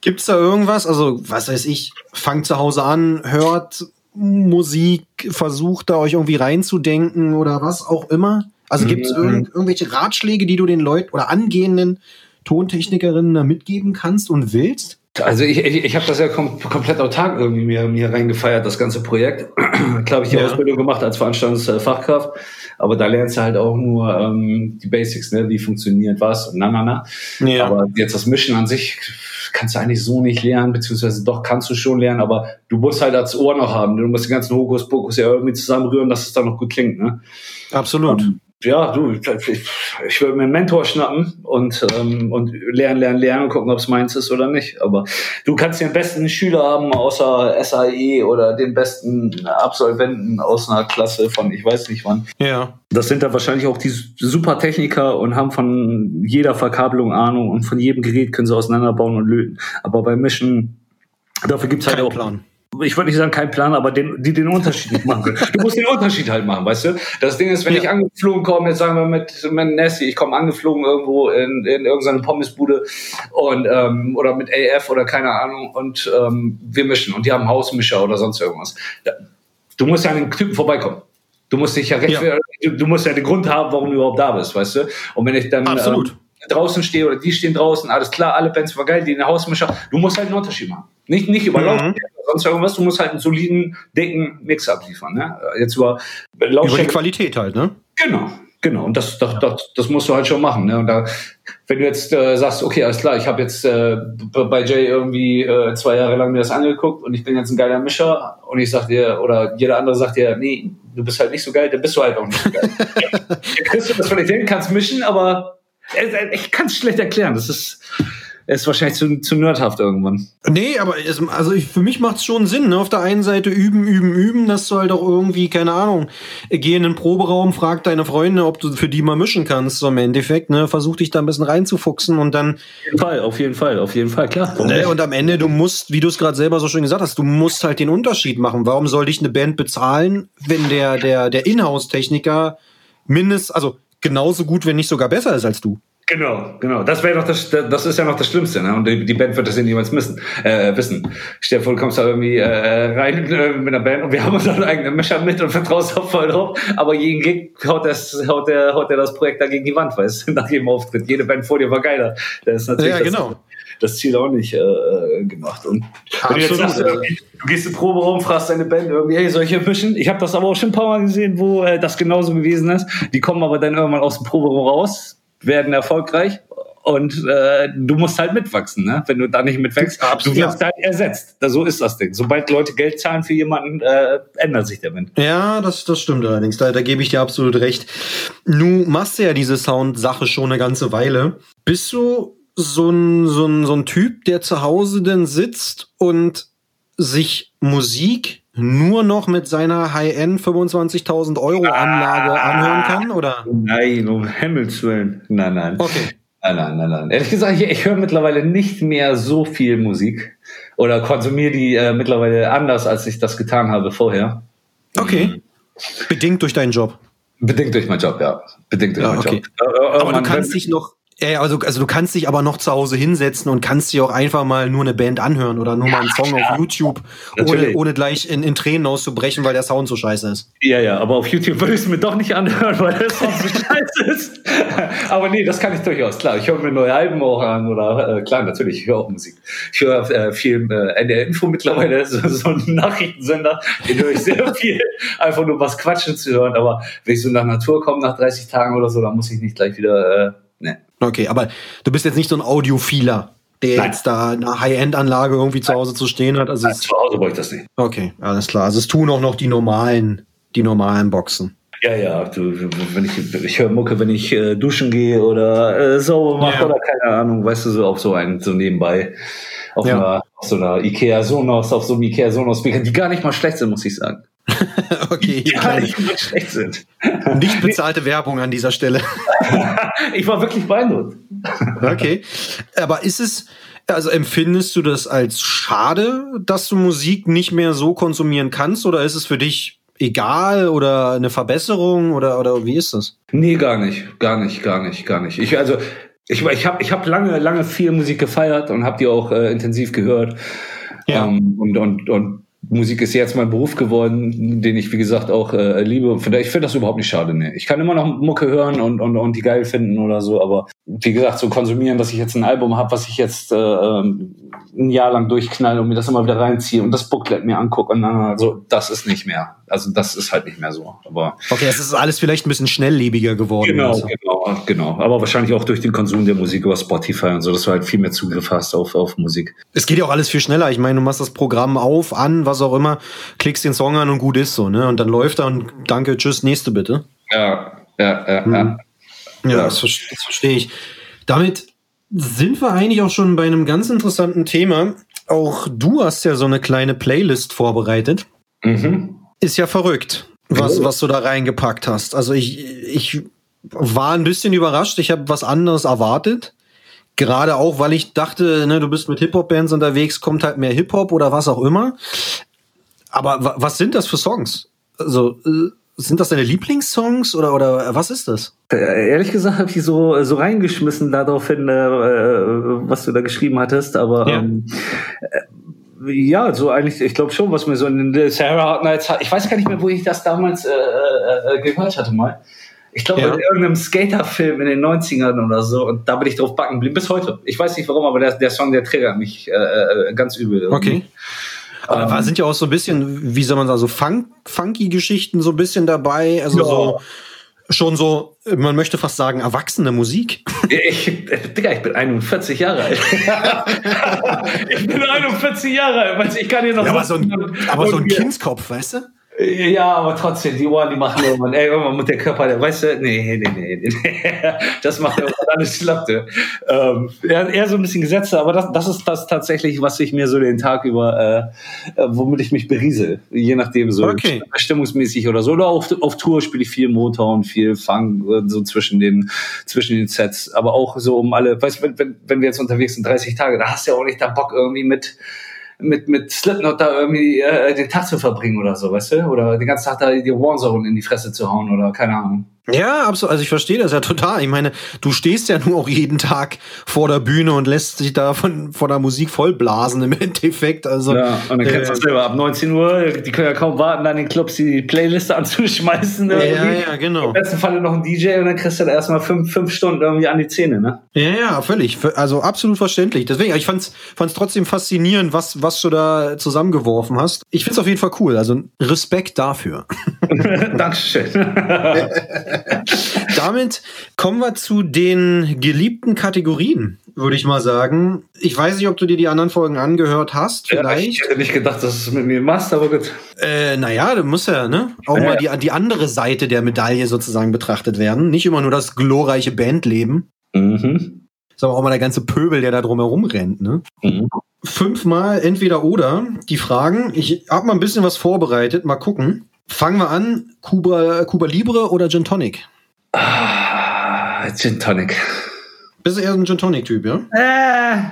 Gibt es da irgendwas? Also, was weiß ich, fangt zu Hause an, hört Musik, versucht da euch irgendwie reinzudenken oder was auch immer? Also gibt es mhm. irgend, irgendwelche Ratschläge, die du den Leuten oder angehenden Tontechnikerinnen da mitgeben kannst und willst? Also ich, ich, ich habe das ja kom komplett autark irgendwie mir, mir reingefeiert, das ganze Projekt. Klar habe ich die ja. Ausbildung gemacht als Veranstaltungsfachkraft, aber da lernst du halt auch nur ähm, die Basics, ne? wie funktioniert was und na na na. Ja. Aber jetzt das Mischen an sich kannst du eigentlich so nicht lernen, beziehungsweise doch kannst du schon lernen, aber du musst halt als Ohr noch haben. Du musst den ganzen Hokuspokus ja irgendwie zusammenrühren, dass es dann noch gut klingt. Ne? Absolut. Um, ja, du, ich, würde mir einen Mentor schnappen und, ähm, und lernen, lernen, lernen und gucken, ob es meins ist oder nicht. Aber du kannst den besten Schüler haben außer SAE oder den besten Absolventen aus einer Klasse von ich weiß nicht wann. Ja. Das sind da wahrscheinlich auch die super Techniker und haben von jeder Verkabelung Ahnung und von jedem Gerät können sie auseinanderbauen und löten. Aber beim Mischen, dafür gibt's halt Kein auch. Plan ich würde nicht sagen kein Plan, aber den, die den Unterschied nicht machen können. Du musst den Unterschied halt machen, weißt du? Das Ding ist, wenn ja. ich angeflogen komme, jetzt sagen wir mit, mit Nessie, ich komme angeflogen irgendwo in, in irgendeine Pommesbude und ähm, oder mit AF oder keine Ahnung und ähm, wir mischen und die haben Hausmischer oder sonst irgendwas. Du musst ja an den Typen vorbeikommen. Du musst dich ja recht, ja. Du, du, musst ja den Grund haben, warum du überhaupt da bist, weißt du? Und wenn ich dann Absolut. Ähm, draußen stehe oder die stehen draußen, alles klar, alle Bands war geil, die in der Hausmischer, du musst halt einen Unterschied machen. Nicht, nicht über mhm. sonst irgendwas, du musst halt einen soliden, dicken Mix abliefern. Ne? Jetzt über Über die Qualität halt, ne? Genau, genau. Und das, das, das, das musst du halt schon machen. Ne? Und da, wenn du jetzt äh, sagst, okay, alles klar, ich habe jetzt äh, bei Jay irgendwie äh, zwei Jahre lang mir das angeguckt und ich bin jetzt ein geiler Mischer und ich sag dir, oder jeder andere sagt dir, nee, du bist halt nicht so geil, dann bist du halt auch nicht so geil. ja, kriegst du das von den kannst mischen, aber ich kann es schlecht erklären. Das ist, ist wahrscheinlich zu, zu nerdhaft irgendwann. Nee, aber es, also ich, für mich macht es schon Sinn. Ne? Auf der einen Seite üben, üben, üben, dass du halt auch irgendwie, keine Ahnung, geh in den Proberaum, frag deine Freunde, ob du für die mal mischen kannst. So im Endeffekt, ne? Versuch dich da ein bisschen reinzufuchsen und dann. Auf jeden Fall, auf jeden Fall, auf jeden Fall, klar. Ne? Und am Ende, du musst, wie du es gerade selber so schön gesagt hast, du musst halt den Unterschied machen. Warum soll dich eine Band bezahlen, wenn der, der, der Inhouse-Techniker mindestens, also genauso gut, wenn nicht sogar besser ist als du. Genau, genau. Das wäre doch das, das ist ja noch das Schlimmste, ne? Und die, die Band wird das ja niemals missen, äh, wissen. Stell dir vor, du kommst da irgendwie äh, rein äh, mit einer Band und wir haben unseren eigenen Mischer mit und vertraust auch voll drauf, aber jeden Gig haut, das, haut, der, haut der das Projekt da gegen die Wand, weißt du, nach jedem Auftritt. Jede Band vor dir war geiler. Das ist natürlich ja, genau. das, das Ziel auch nicht äh, gemacht. Und wenn du jetzt sagst, du gehst in den Proberaum, fragst deine Band irgendwie, hey, soll ich hier mischen? Ich habe das aber auch schon ein paar Mal gesehen, wo äh, das genauso gewesen ist. Die kommen aber dann irgendwann aus dem Proberaum raus, werden erfolgreich und äh, du musst halt mitwachsen, ne? Wenn du da nicht mitwächst, Absolut. du wirst halt ersetzt. So ist das Ding. Sobald Leute Geld zahlen für jemanden, äh, ändert sich der Wind. Ja, das, das stimmt allerdings. Da, da gebe ich dir absolut recht. Nu machst du ja diese Sound-Sache schon eine ganze Weile. Bist du so ein, so, ein, so ein Typ, der zu Hause denn sitzt und sich Musik nur noch mit seiner High-End 25.000 Euro Anlage ah, anhören kann, oder? Nein, um Himmels Willen. Nein, nein. Okay. Nein, nein, nein, nein. Ehrlich gesagt, ich, ich höre mittlerweile nicht mehr so viel Musik oder konsumiere die äh, mittlerweile anders, als ich das getan habe vorher. Okay. Mhm. Bedingt durch deinen Job. Bedingt durch meinen Job, ja. Bedingt durch ja, meinen okay. Job. Äh, äh, Aber du kannst dich noch Ja, also, also du kannst dich aber noch zu Hause hinsetzen und kannst dir auch einfach mal nur eine Band anhören oder nur ja, mal einen Song klar. auf YouTube, ohne, ohne gleich in, in Tränen auszubrechen, weil der Sound so scheiße ist. Ja, ja, aber auf YouTube würde ich es mir doch nicht anhören, weil der Sound so scheiße ist. aber nee, das kann ich durchaus, klar. Ich höre mir neue Alben auch an oder äh, klar, natürlich, ich höre auch Musik. Ich höre äh, viel äh, NDR Info mittlerweile, so, so ein Nachrichtensender, den höre ich sehr viel, einfach nur was Quatschen zu hören. Aber wenn ich so nach Natur komme, nach 30 Tagen oder so, dann muss ich nicht gleich wieder, äh, ne. Okay, aber du bist jetzt nicht so ein Audiophiler, der Nein. jetzt da eine High-End-Anlage irgendwie zu Hause zu stehen hat. Also Nein, zu Hause wollte ich das nicht. Okay, alles klar. Also es tun auch noch die normalen, die normalen Boxen. Ja, ja, du, wenn ich, ich höre Mucke, wenn ich äh, duschen gehe oder äh, sauber mache ja. oder keine Ahnung, weißt du, so auf so einen, so nebenbei, auf, ja. einer, auf so einer Ikea Sonos, auf so einem Ikea Sonos, die gar nicht mal schlecht sind, muss ich sagen. okay, die gar nicht mal schlecht sind. Nicht bezahlte Werbung an dieser Stelle. ich war wirklich beeindruckt. okay, aber ist es, also empfindest du das als schade, dass du Musik nicht mehr so konsumieren kannst oder ist es für dich egal oder eine Verbesserung oder, oder wie ist das? Nee, gar nicht, gar nicht, gar nicht, gar nicht. Ich, also, ich, ich habe ich hab lange, lange viel Musik gefeiert und habe die auch äh, intensiv gehört. Ja. Ähm, und, und, und Musik ist jetzt mein Beruf geworden, den ich, wie gesagt, auch äh, liebe. Ich finde das überhaupt nicht schade. Nee. Ich kann immer noch Mucke hören und, und, und die geil finden oder so, aber wie gesagt, so konsumieren, dass ich jetzt ein Album habe, was ich jetzt äh, ähm, ein Jahr lang durchknall und mir das immer wieder reinziehe und das Booklet mir angucke und dann also das ist nicht mehr. Also das ist halt nicht mehr so. Aber okay, es ist alles vielleicht ein bisschen schnelllebiger geworden. Genau, also. genau, genau. Aber wahrscheinlich auch durch den Konsum der Musik über Spotify und so, dass du halt viel mehr Zugriff hast auf, auf Musik. Es geht ja auch alles viel schneller. Ich meine, du machst das Programm auf, an, was auch immer, klickst den Song an und gut ist so, ne? Und dann läuft er und danke, tschüss, nächste bitte. Ja, ja, ja, hm. ja. Ja, das, das verstehe ich. Damit sind wir eigentlich auch schon bei einem ganz interessanten Thema. Auch du hast ja so eine kleine Playlist vorbereitet. Mhm. Ist ja verrückt, was, was du da reingepackt hast. Also ich, ich war ein bisschen überrascht. Ich habe was anderes erwartet. Gerade auch, weil ich dachte, ne, du bist mit Hip-Hop-Bands unterwegs, kommt halt mehr Hip-Hop oder was auch immer. Aber was sind das für Songs? Also, äh, sind das deine Lieblingssongs oder, oder was ist das? Äh, ehrlich gesagt habe ich so, so reingeschmissen daraufhin, äh, was du da geschrieben hattest, aber ja. Ähm, äh, ja, so eigentlich, ich glaube schon, was mir so in den Sarah Hot Nights hat. Ich weiß gar nicht mehr, wo ich das damals äh, äh, gehört hatte mal. Ich glaube, ja. in irgendeinem Skaterfilm in den 90ern oder so. Und da bin ich drauf backen geblieben. Bis heute. Ich weiß nicht warum, aber der, der Song, der triggert mich äh, ganz übel. Irgendwie. Okay. Aber ähm, sind ja auch so ein bisschen, wie soll man sagen, so Funk, funky Geschichten so ein bisschen dabei. Also ja. so schon so, man möchte fast sagen, erwachsene Musik. Ich, Digga, ich bin 41 Jahre alt. ich bin 41 Jahre alt. Ich kann hier noch ja, aber so ein, aber so ein Kindskopf, weißt du? Ja, aber trotzdem, die Ohren, die machen irgendwann, ey, irgendwann mit der Körper, der, weißt du, nee, nee, nee, nee, das macht irgendwann alles schlapp, ähm, eher, eher so ein bisschen Gesetze, aber das, das ist das tatsächlich, was ich mir so den Tag über, äh, äh womit ich mich beriese, je nachdem, so okay. stimmungsmäßig oder so, oder auf, auf Tour spiele ich viel Motown, viel Funk, so zwischen den, zwischen den Sets, aber auch so um alle, weißt du, wenn, wenn wir jetzt unterwegs sind, 30 Tage, da hast du ja auch nicht da Bock irgendwie mit, mit, mit Slipknot da irgendwie äh, den Tag zu verbringen oder so, weißt du? Oder den ganzen Tag da die Warzone in die Fresse zu hauen oder keine Ahnung. Ja, absolut. Also ich verstehe das ja total. Ich meine, du stehst ja nur auch jeden Tag vor der Bühne und lässt dich da von, von der Musik vollblasen im Endeffekt. Also, ja, und dann kennst du äh, selber ab 19 Uhr, die können ja kaum warten, dann in den Clubs die Playliste anzuschmeißen. Ja, ja, ja, genau. Im besten Falle noch ein DJ und dann kriegst du da erstmal fünf, fünf Stunden irgendwie an die Zähne, ne? Ja, ja, völlig. Also absolut verständlich. Deswegen, ich fand's, fand's trotzdem faszinierend, was, was du da zusammengeworfen hast. Ich find's auf jeden Fall cool. Also Respekt dafür. Dankeschön. Damit kommen wir zu den geliebten Kategorien, würde ich mal sagen. Ich weiß nicht, ob du dir die anderen Folgen angehört hast. Vielleicht. Ja, ich hätte nicht gedacht, dass du es mit mir machst, aber gut. Äh, naja, du musst ja ne? auch ja. mal die, die andere Seite der Medaille sozusagen betrachtet werden. Nicht immer nur das glorreiche Bandleben. Mhm. Sondern auch mal der ganze Pöbel, der da drumherum rennt. Ne? Mhm. Fünfmal entweder oder die Fragen. Ich habe mal ein bisschen was vorbereitet. Mal gucken. Fangen wir an. Cuba, Cuba Libre oder Gin Tonic? Ah, Gin Tonic. Bist du eher ein Gin Tonic-Typ, ja? Äh,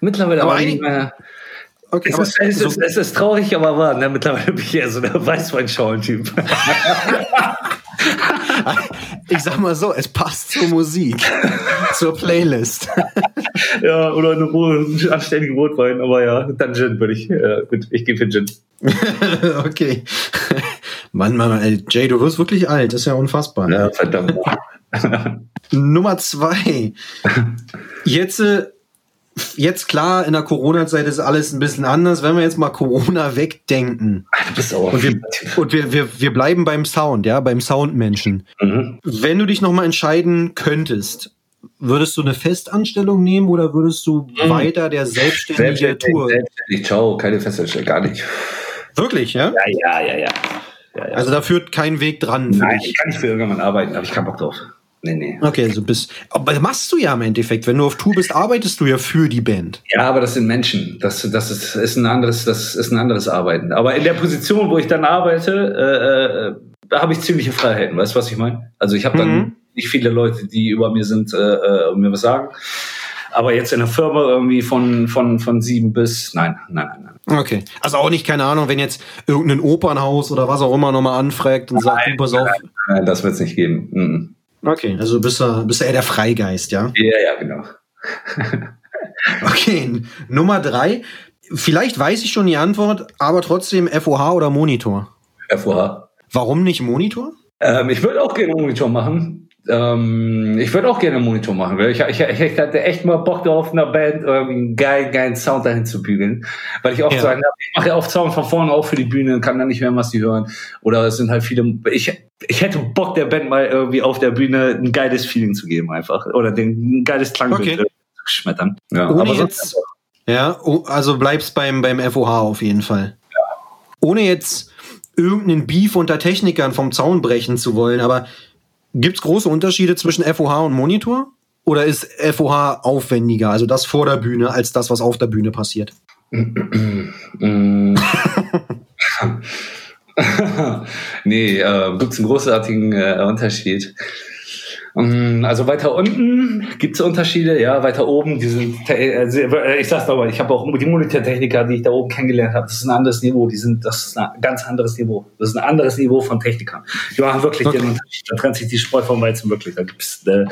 mittlerweile aber, aber nicht mehr. Okay, es, ist, es, ist, es, ist, traurig, aber wahr. Ne? Mittlerweile bin ich eher so der Weißweinschaulen-Typ. ich sag mal so, es passt zur Musik, zur Playlist. ja, oder eine Ruhe, anständige Rotwein, aber ja, dann Gin würde ich. Äh, gut, ich gebe für Gin. okay. Mann, Mann, ey, Jay, du wirst wirklich alt, das ist ja unfassbar. Ja, verdammt. Nummer zwei. Jetzt äh, jetzt klar, in der Corona-Zeit ist alles ein bisschen anders. Wenn wir jetzt mal Corona wegdenken. Ach, du bist auch und wir, und wir, wir, wir bleiben beim Sound, ja, beim Soundmenschen. Mhm. Wenn du dich nochmal entscheiden könntest, würdest du eine Festanstellung nehmen oder würdest du mhm. weiter der selbstständige selbstständig, Tour? Selbstständig, ciao, keine Festanstellung, gar nicht. Wirklich, ja? Ja, ja, ja, ja. Ja, ja. Also da führt kein Weg dran. Nein, ich kann nicht für irgendjemanden arbeiten, habe ich keinen Bock drauf. Nee, nee. Okay, also bist. Aber machst du ja im Endeffekt. Wenn du auf Tour bist, arbeitest du ja für die Band. Ja, aber das sind Menschen. Das, das ist, ist ein anderes, das ist ein anderes Arbeiten. Aber in der Position, wo ich dann arbeite, äh, äh, da habe ich ziemliche Freiheiten. Weißt du, was ich meine? Also ich habe dann mhm. nicht viele Leute, die über mir sind äh, äh, und mir was sagen. Aber jetzt in der Firma irgendwie von, von, von sieben bis, nein, nein, nein, nein. Okay. Also auch nicht, keine Ahnung, wenn jetzt irgendein Opernhaus oder was auch immer nochmal anfragt und nein, sagt, pass auf. Nein, nein, das wird es nicht geben. Mhm. Okay, also bist du, bist du eher der Freigeist, ja? Ja, ja, genau. okay, Nummer drei. Vielleicht weiß ich schon die Antwort, aber trotzdem FOH oder Monitor? FOH. Warum nicht Monitor? Ähm, ich würde auch gerne Monitor machen. Ähm, ich würde auch gerne einen Monitor machen. Ich, ich, ich, hatte echt mal Bock darauf, einer Band irgendwie einen geilen, geilen Sound dahin zu bügeln. Weil ich oft ja. sagen ich mache ja oft Sound von vorne auch für die Bühne, kann dann nicht mehr, was die hören. Oder es sind halt viele, ich, ich hätte Bock der Band mal irgendwie auf der Bühne ein geiles Feeling zu geben einfach. Oder den, ein geiles Klangbild okay. zu schmettern. Ja, Ohne aber jetzt, ja, also bleibst beim, beim FOH auf jeden Fall. Ja. Ohne jetzt irgendeinen Beef unter Technikern vom Zaun brechen zu wollen, aber Gibt es große Unterschiede zwischen FOH und Monitor? Oder ist FOH aufwendiger, also das vor der Bühne, als das, was auf der Bühne passiert? nee, äh, gibt es einen großartigen äh, Unterschied. Ähm, also weiter unten gibt es Unterschiede, ja, weiter oben, die sind, äh, ich sag's aber, ich habe auch die Monitortechniker, die ich da oben kennengelernt habe, das ist ein anderes Niveau, die sind, das ist ein ganz anderes Niveau. Das ist ein anderes Niveau von Technikern. Die machen wirklich okay. den Unterschied, da trennt sich die Spreu vom Weizen wirklich, da gibt's äh,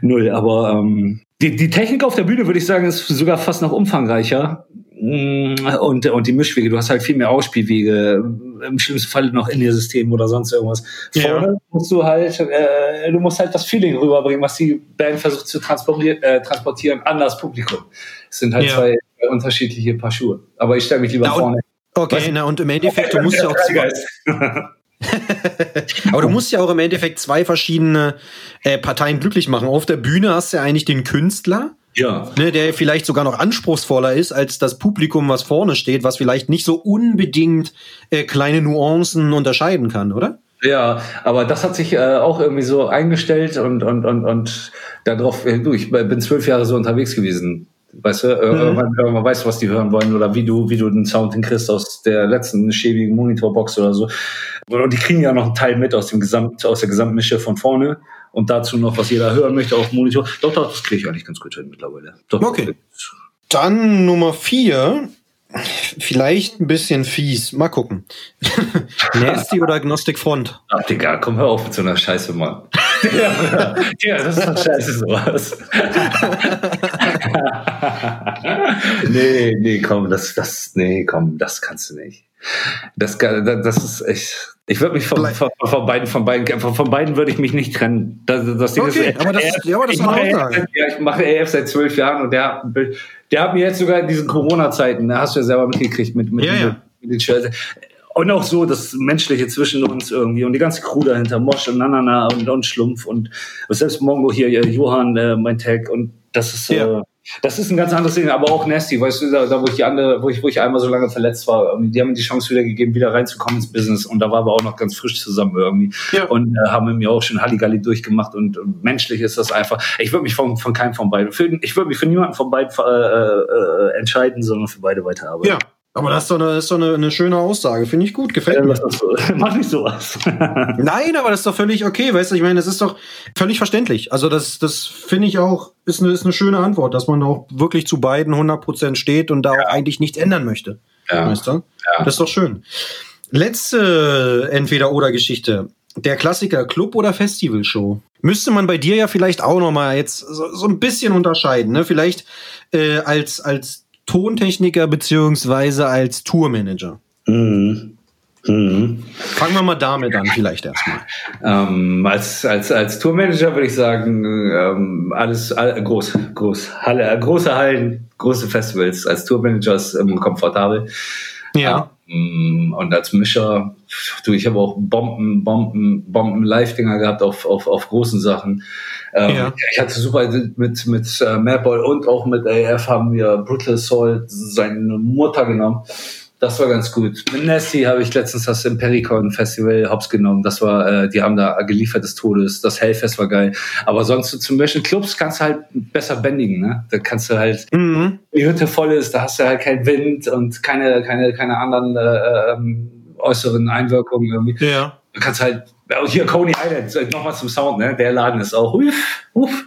null. Aber ähm, die, die Technik auf der Bühne, würde ich sagen, ist sogar fast noch umfangreicher. Mm, und, und die Mischwege, du hast halt viel mehr Ausspielwege, im schlimmsten Fall noch in ihr System oder sonst irgendwas. Vorne ja. musst du halt, äh, du musst halt das Feeling rüberbringen, was die Band versucht zu transportieren, äh, transportieren an das Publikum. Es sind halt ja. zwei unterschiedliche Paar Schuhe. Aber ich stelle mich lieber na, vorne. Okay, na und im Endeffekt, du musst ja auch zwei, Aber du musst ja auch im Endeffekt zwei verschiedene äh, Parteien glücklich machen. Auf der Bühne hast du ja eigentlich den Künstler, ja. Ne, der vielleicht sogar noch anspruchsvoller ist als das Publikum, was vorne steht, was vielleicht nicht so unbedingt äh, kleine Nuancen unterscheiden kann, oder? Ja, aber das hat sich äh, auch irgendwie so eingestellt und und und und darauf. Äh, du, ich bin zwölf Jahre so unterwegs gewesen. Weißt du, äh, mhm. man, man weiß, was die hören wollen oder wie du wie du den Sound hinkriegst aus der letzten schäbigen Monitorbox oder so. Und die kriegen ja noch einen Teil mit aus dem Gesamt aus der Gesamtmische von vorne und dazu noch, was jeder hören möchte auf Monitor. Doch, doch, das kriege ich eigentlich ganz gut hin mittlerweile. Doch, okay. Dann Nummer vier. Vielleicht ein bisschen fies. Mal gucken. Nasty oder Agnostic Front? Ach, Digga, komm, hör auf mit so einer Scheiße, Mann. ja, ja, das ist doch scheiße, sowas. nee, nee, komm, das, das, nee, komm, das kannst du nicht. Das, das ist echt. Ich würde mich von, von, von, beiden, von beiden, von, beiden würde ich mich nicht trennen. Das, das Ding okay, ist, aber das, RF, ja, aber das ich, mache EF, ja, ich mache EF seit zwölf Jahren und der, der hat mir jetzt sogar in diesen Corona-Zeiten, da hast du ja selber mitgekriegt mit, mit, ja, ja. mit den Shirts. Und auch so das Menschliche zwischen uns irgendwie und die ganze Crew dahinter, Mosch und Nanana und, und Schlumpf und, und selbst Mongo hier, Johann, äh, mein Tag und das ist ja. äh, das ist ein ganz anderes Ding, aber auch Nasty, weißt du, da, da wo ich die andere, wo ich, wo ich einmal so lange verletzt war, die haben mir die Chance wieder gegeben, wieder reinzukommen ins Business und da waren wir auch noch ganz frisch zusammen irgendwie ja. und äh, haben mir auch schon Halligalli durchgemacht und, und menschlich ist das einfach, ich würde mich von, von keinem von beiden, für, ich würde mich für niemanden von beiden äh, äh, entscheiden, sondern für beide weiterarbeiten. Ja. Aber das ist doch eine, ist doch eine, eine schöne Aussage. Finde ich gut. Gefällt mir. So. Mach nicht sowas. Nein, aber das ist doch völlig okay. Weißt du, ich meine, das ist doch völlig verständlich. Also, das, das finde ich auch, ist eine, ist eine schöne Antwort, dass man auch wirklich zu beiden 100% steht und da ja. auch eigentlich nichts ändern möchte. Ja. Weißt du? Ja. Das ist doch schön. Letzte Entweder-Oder-Geschichte. der Klassiker Club oder Festivalshow? Müsste man bei dir ja vielleicht auch noch mal jetzt so, so ein bisschen unterscheiden, ne? Vielleicht äh, als als Tontechniker beziehungsweise als Tourmanager. Mhm. Mhm. Fangen wir mal damit an, vielleicht erstmal. Ähm, als, als, als Tourmanager würde ich sagen, ähm, alles all, groß, groß, Halle, große Hallen, große Festivals. Als Tourmanager ist ähm, komfortabel. Ja. Ähm, und als Mischer, du, ich habe auch Bomben, Bomben, Bomben Live-Dinger gehabt auf, auf, auf großen Sachen. Ähm, Ja. Ich hatte super mit, mit äh, Madball und auch mit AF haben wir Brutal Soul seine Mutter genommen. Das war ganz gut. Mit Nasty habe ich letztens das Impericon Festival hops genommen. Das war, äh, die haben da geliefert des Todes. Das Hellfest war geil. Aber sonst so zum Beispiel Clubs kannst du halt besser bändigen, ne? Da kannst du halt, Mhm. die Hütte voll ist, da hast du halt keinen Wind und keine, keine, keine anderen äh, ähm, äußeren Einwirkungen irgendwie. Ja. Du kannst halt, oh, hier Coney Island, nochmal zum Sound, ne? Der Laden ist auch, uff, uff.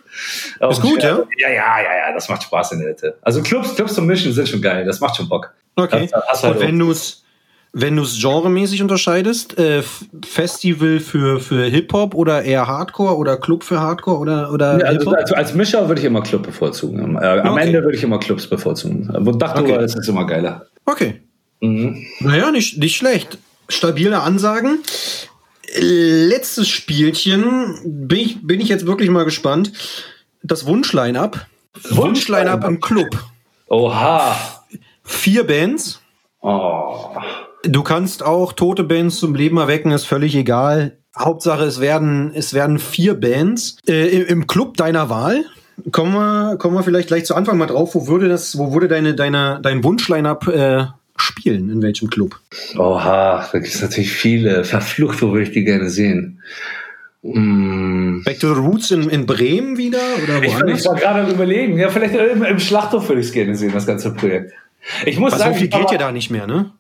Auch Ist gut, ja? Ja, ja, ja, ja, das macht Spaß in der Hütte. Also Clubs, Clubs zum Mischen sind schon geil, das macht schon Bock. Okay. Das- das halt Und wenn du es wenn du es genremäßig unterscheidest, äh, Festival für, für Hip-Hop oder eher Hardcore oder Club für Hardcore oder, oder Ja, also, also als Mischer würde ich immer Club bevorzugen. Äh, am Okay. Ende würde ich immer Clubs bevorzugen. Wo Dachtour Okay. ist es immer geiler. Okay. Mhm. Naja, nicht, nicht schlecht. Stabile Ansagen. Letztes Spielchen. Bin ich, bin ich jetzt wirklich mal gespannt. Das Wunschline-Up. Wunschline-Up im Club. Oha. Vier Bands. Oh. Du kannst auch tote Bands zum Leben erwecken, ist völlig egal. Hauptsache, es werden, es werden vier Bands äh, im, Club deiner Wahl. Kommen wir, kommen wir vielleicht gleich zu Anfang mal drauf. Wo würde das, wo würde deine, deine, dein Wunschline-Up äh, spielen? In welchem Club? Oha, da gibt es natürlich viele. Verflucht, wo würde ich die gerne sehen? Mm. Back to the Roots in, in Bremen wieder oder Ich, woanders? ich war gerade am überlegen, ja, vielleicht im, im Schlachthof würde ich es gerne sehen, das ganze Projekt. Ich muss Was, sagen, so viel geht ja mal- da nicht mehr, ne?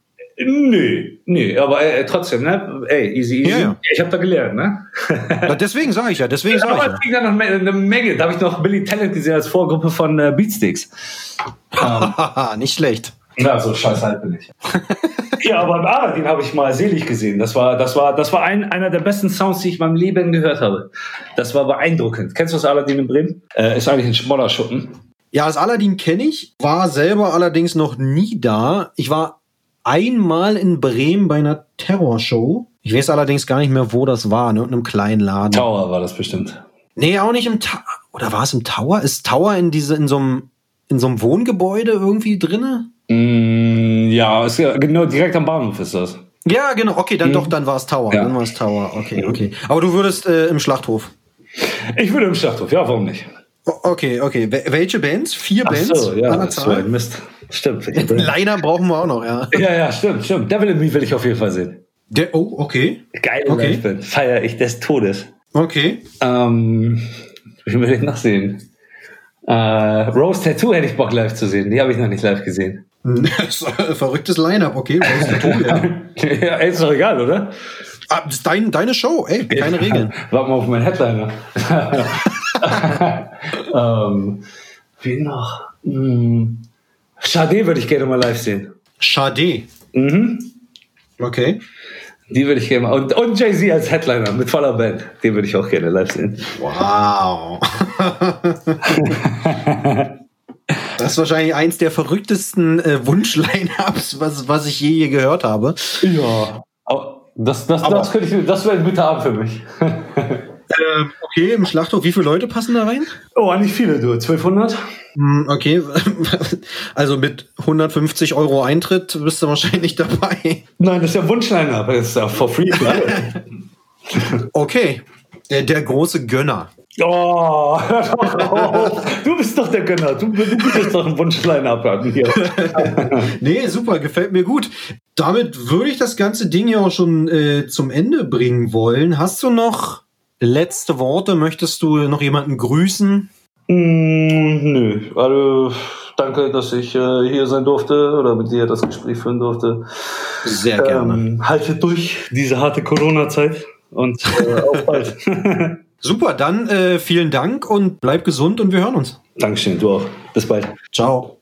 Nö, nö, aber äh, trotzdem, ne? Ey, easy, easy. Ja, ja. Ich habe da gelernt, ne? Ja, deswegen sage ich ja, deswegen sage ich Aber ja. es ging dann noch eine Menge. Da habe ich noch Billy Talent gesehen als Vorgruppe von äh, Beatsticks. Haha, nicht schlecht. Ja, so scheiß alt bin ich. ja, aber Aladdin habe ich mal selig gesehen. Das war, das war, das war ein, einer der besten Sounds, die ich in meinem Leben gehört habe. Das war beeindruckend. Kennst du das Aladdin in Bremen? Äh, ist eigentlich ein Schmollerschuppen. Ja, das Aladdin kenne ich, war selber allerdings noch nie da. Ich war einmal in Bremen bei einer Terrorshow. Ich weiß allerdings gar nicht mehr, wo das war, ne? In einem kleinen Laden. Tower war das bestimmt. Nee, auch nicht im Tower. Oder war es im Tower? Ist Tower in diese, in so einem, in so einem Wohngebäude irgendwie drinne? Mm, ja, ist genau direkt am Bahnhof ist das. Ja, genau. Okay, dann doch, dann war es Tower. Ja. Dann war es Tower. Okay, okay. Aber du würdest äh, im Schlachthof. Ich würde im Schlachthof, ja, warum nicht? Okay, okay. Wel- welche Bands? Vier Ach Bands? so, ja, das war ein? Mist. Stimmt. Liner brauchen wir auch noch, ja. ja, ja, stimmt, stimmt. Devil in Me will ich auf jeden Fall sehen. Der, oh, okay. Geile Okay. Liveband. Feier ich des Todes. Okay. Ähm, wie will ich noch sehen? Äh, Rose Tattoo hätte ich Bock live zu sehen. Die habe ich noch nicht live gesehen. Das ist ein Verrücktes Line-Up, okay. Rose Tattoo, ja. ja, ey, ist doch egal, oder? Ah, das ist dein, deine Show, ey, keine Regeln. Warte mal auf meinen Headliner. ähm, wie noch? Hm. Sade würde ich gerne mal live sehen. Schade. Mhm. Okay. Die würde ich gerne mal. Und, und Jay-Z als Headliner mit voller Band. Den würde ich auch gerne live sehen. Wow. Das ist wahrscheinlich eins der verrücktesten äh, Wunsch-Line-Ups, was, was ich je, je gehört habe. Ja. Aber das, das, Aber- das, könnte ich, das wäre ein guter Abend für mich. Ähm, okay, im Schlachthof, wie viele Leute passen da rein? oh, nicht viele, du. 1200? Hm, Okay, also mit 150 Euro Eintritt bist du wahrscheinlich dabei. Nein, das ist ja Wunschliner. Das ist ja for free. Okay, der, der große Gönner. Oh, hör doch auf. du bist doch der Gönner. Du, du bist doch ein Wunschliner haben hier. Nee, super, gefällt mir gut. Damit würde ich das ganze Ding ja auch schon äh, zum Ende bringen wollen. Hast du noch letzte Worte? Möchtest du noch jemanden grüßen? Mm, nö, also danke, dass ich äh, hier sein durfte oder mit dir das Gespräch führen durfte. Sehr Ähm, halte durch diese harte Corona-Zeit und äh, auf bald. Super, dann äh, vielen Dank und bleib gesund und wir hören uns. Dankeschön, du auch. Bis bald. Ciao.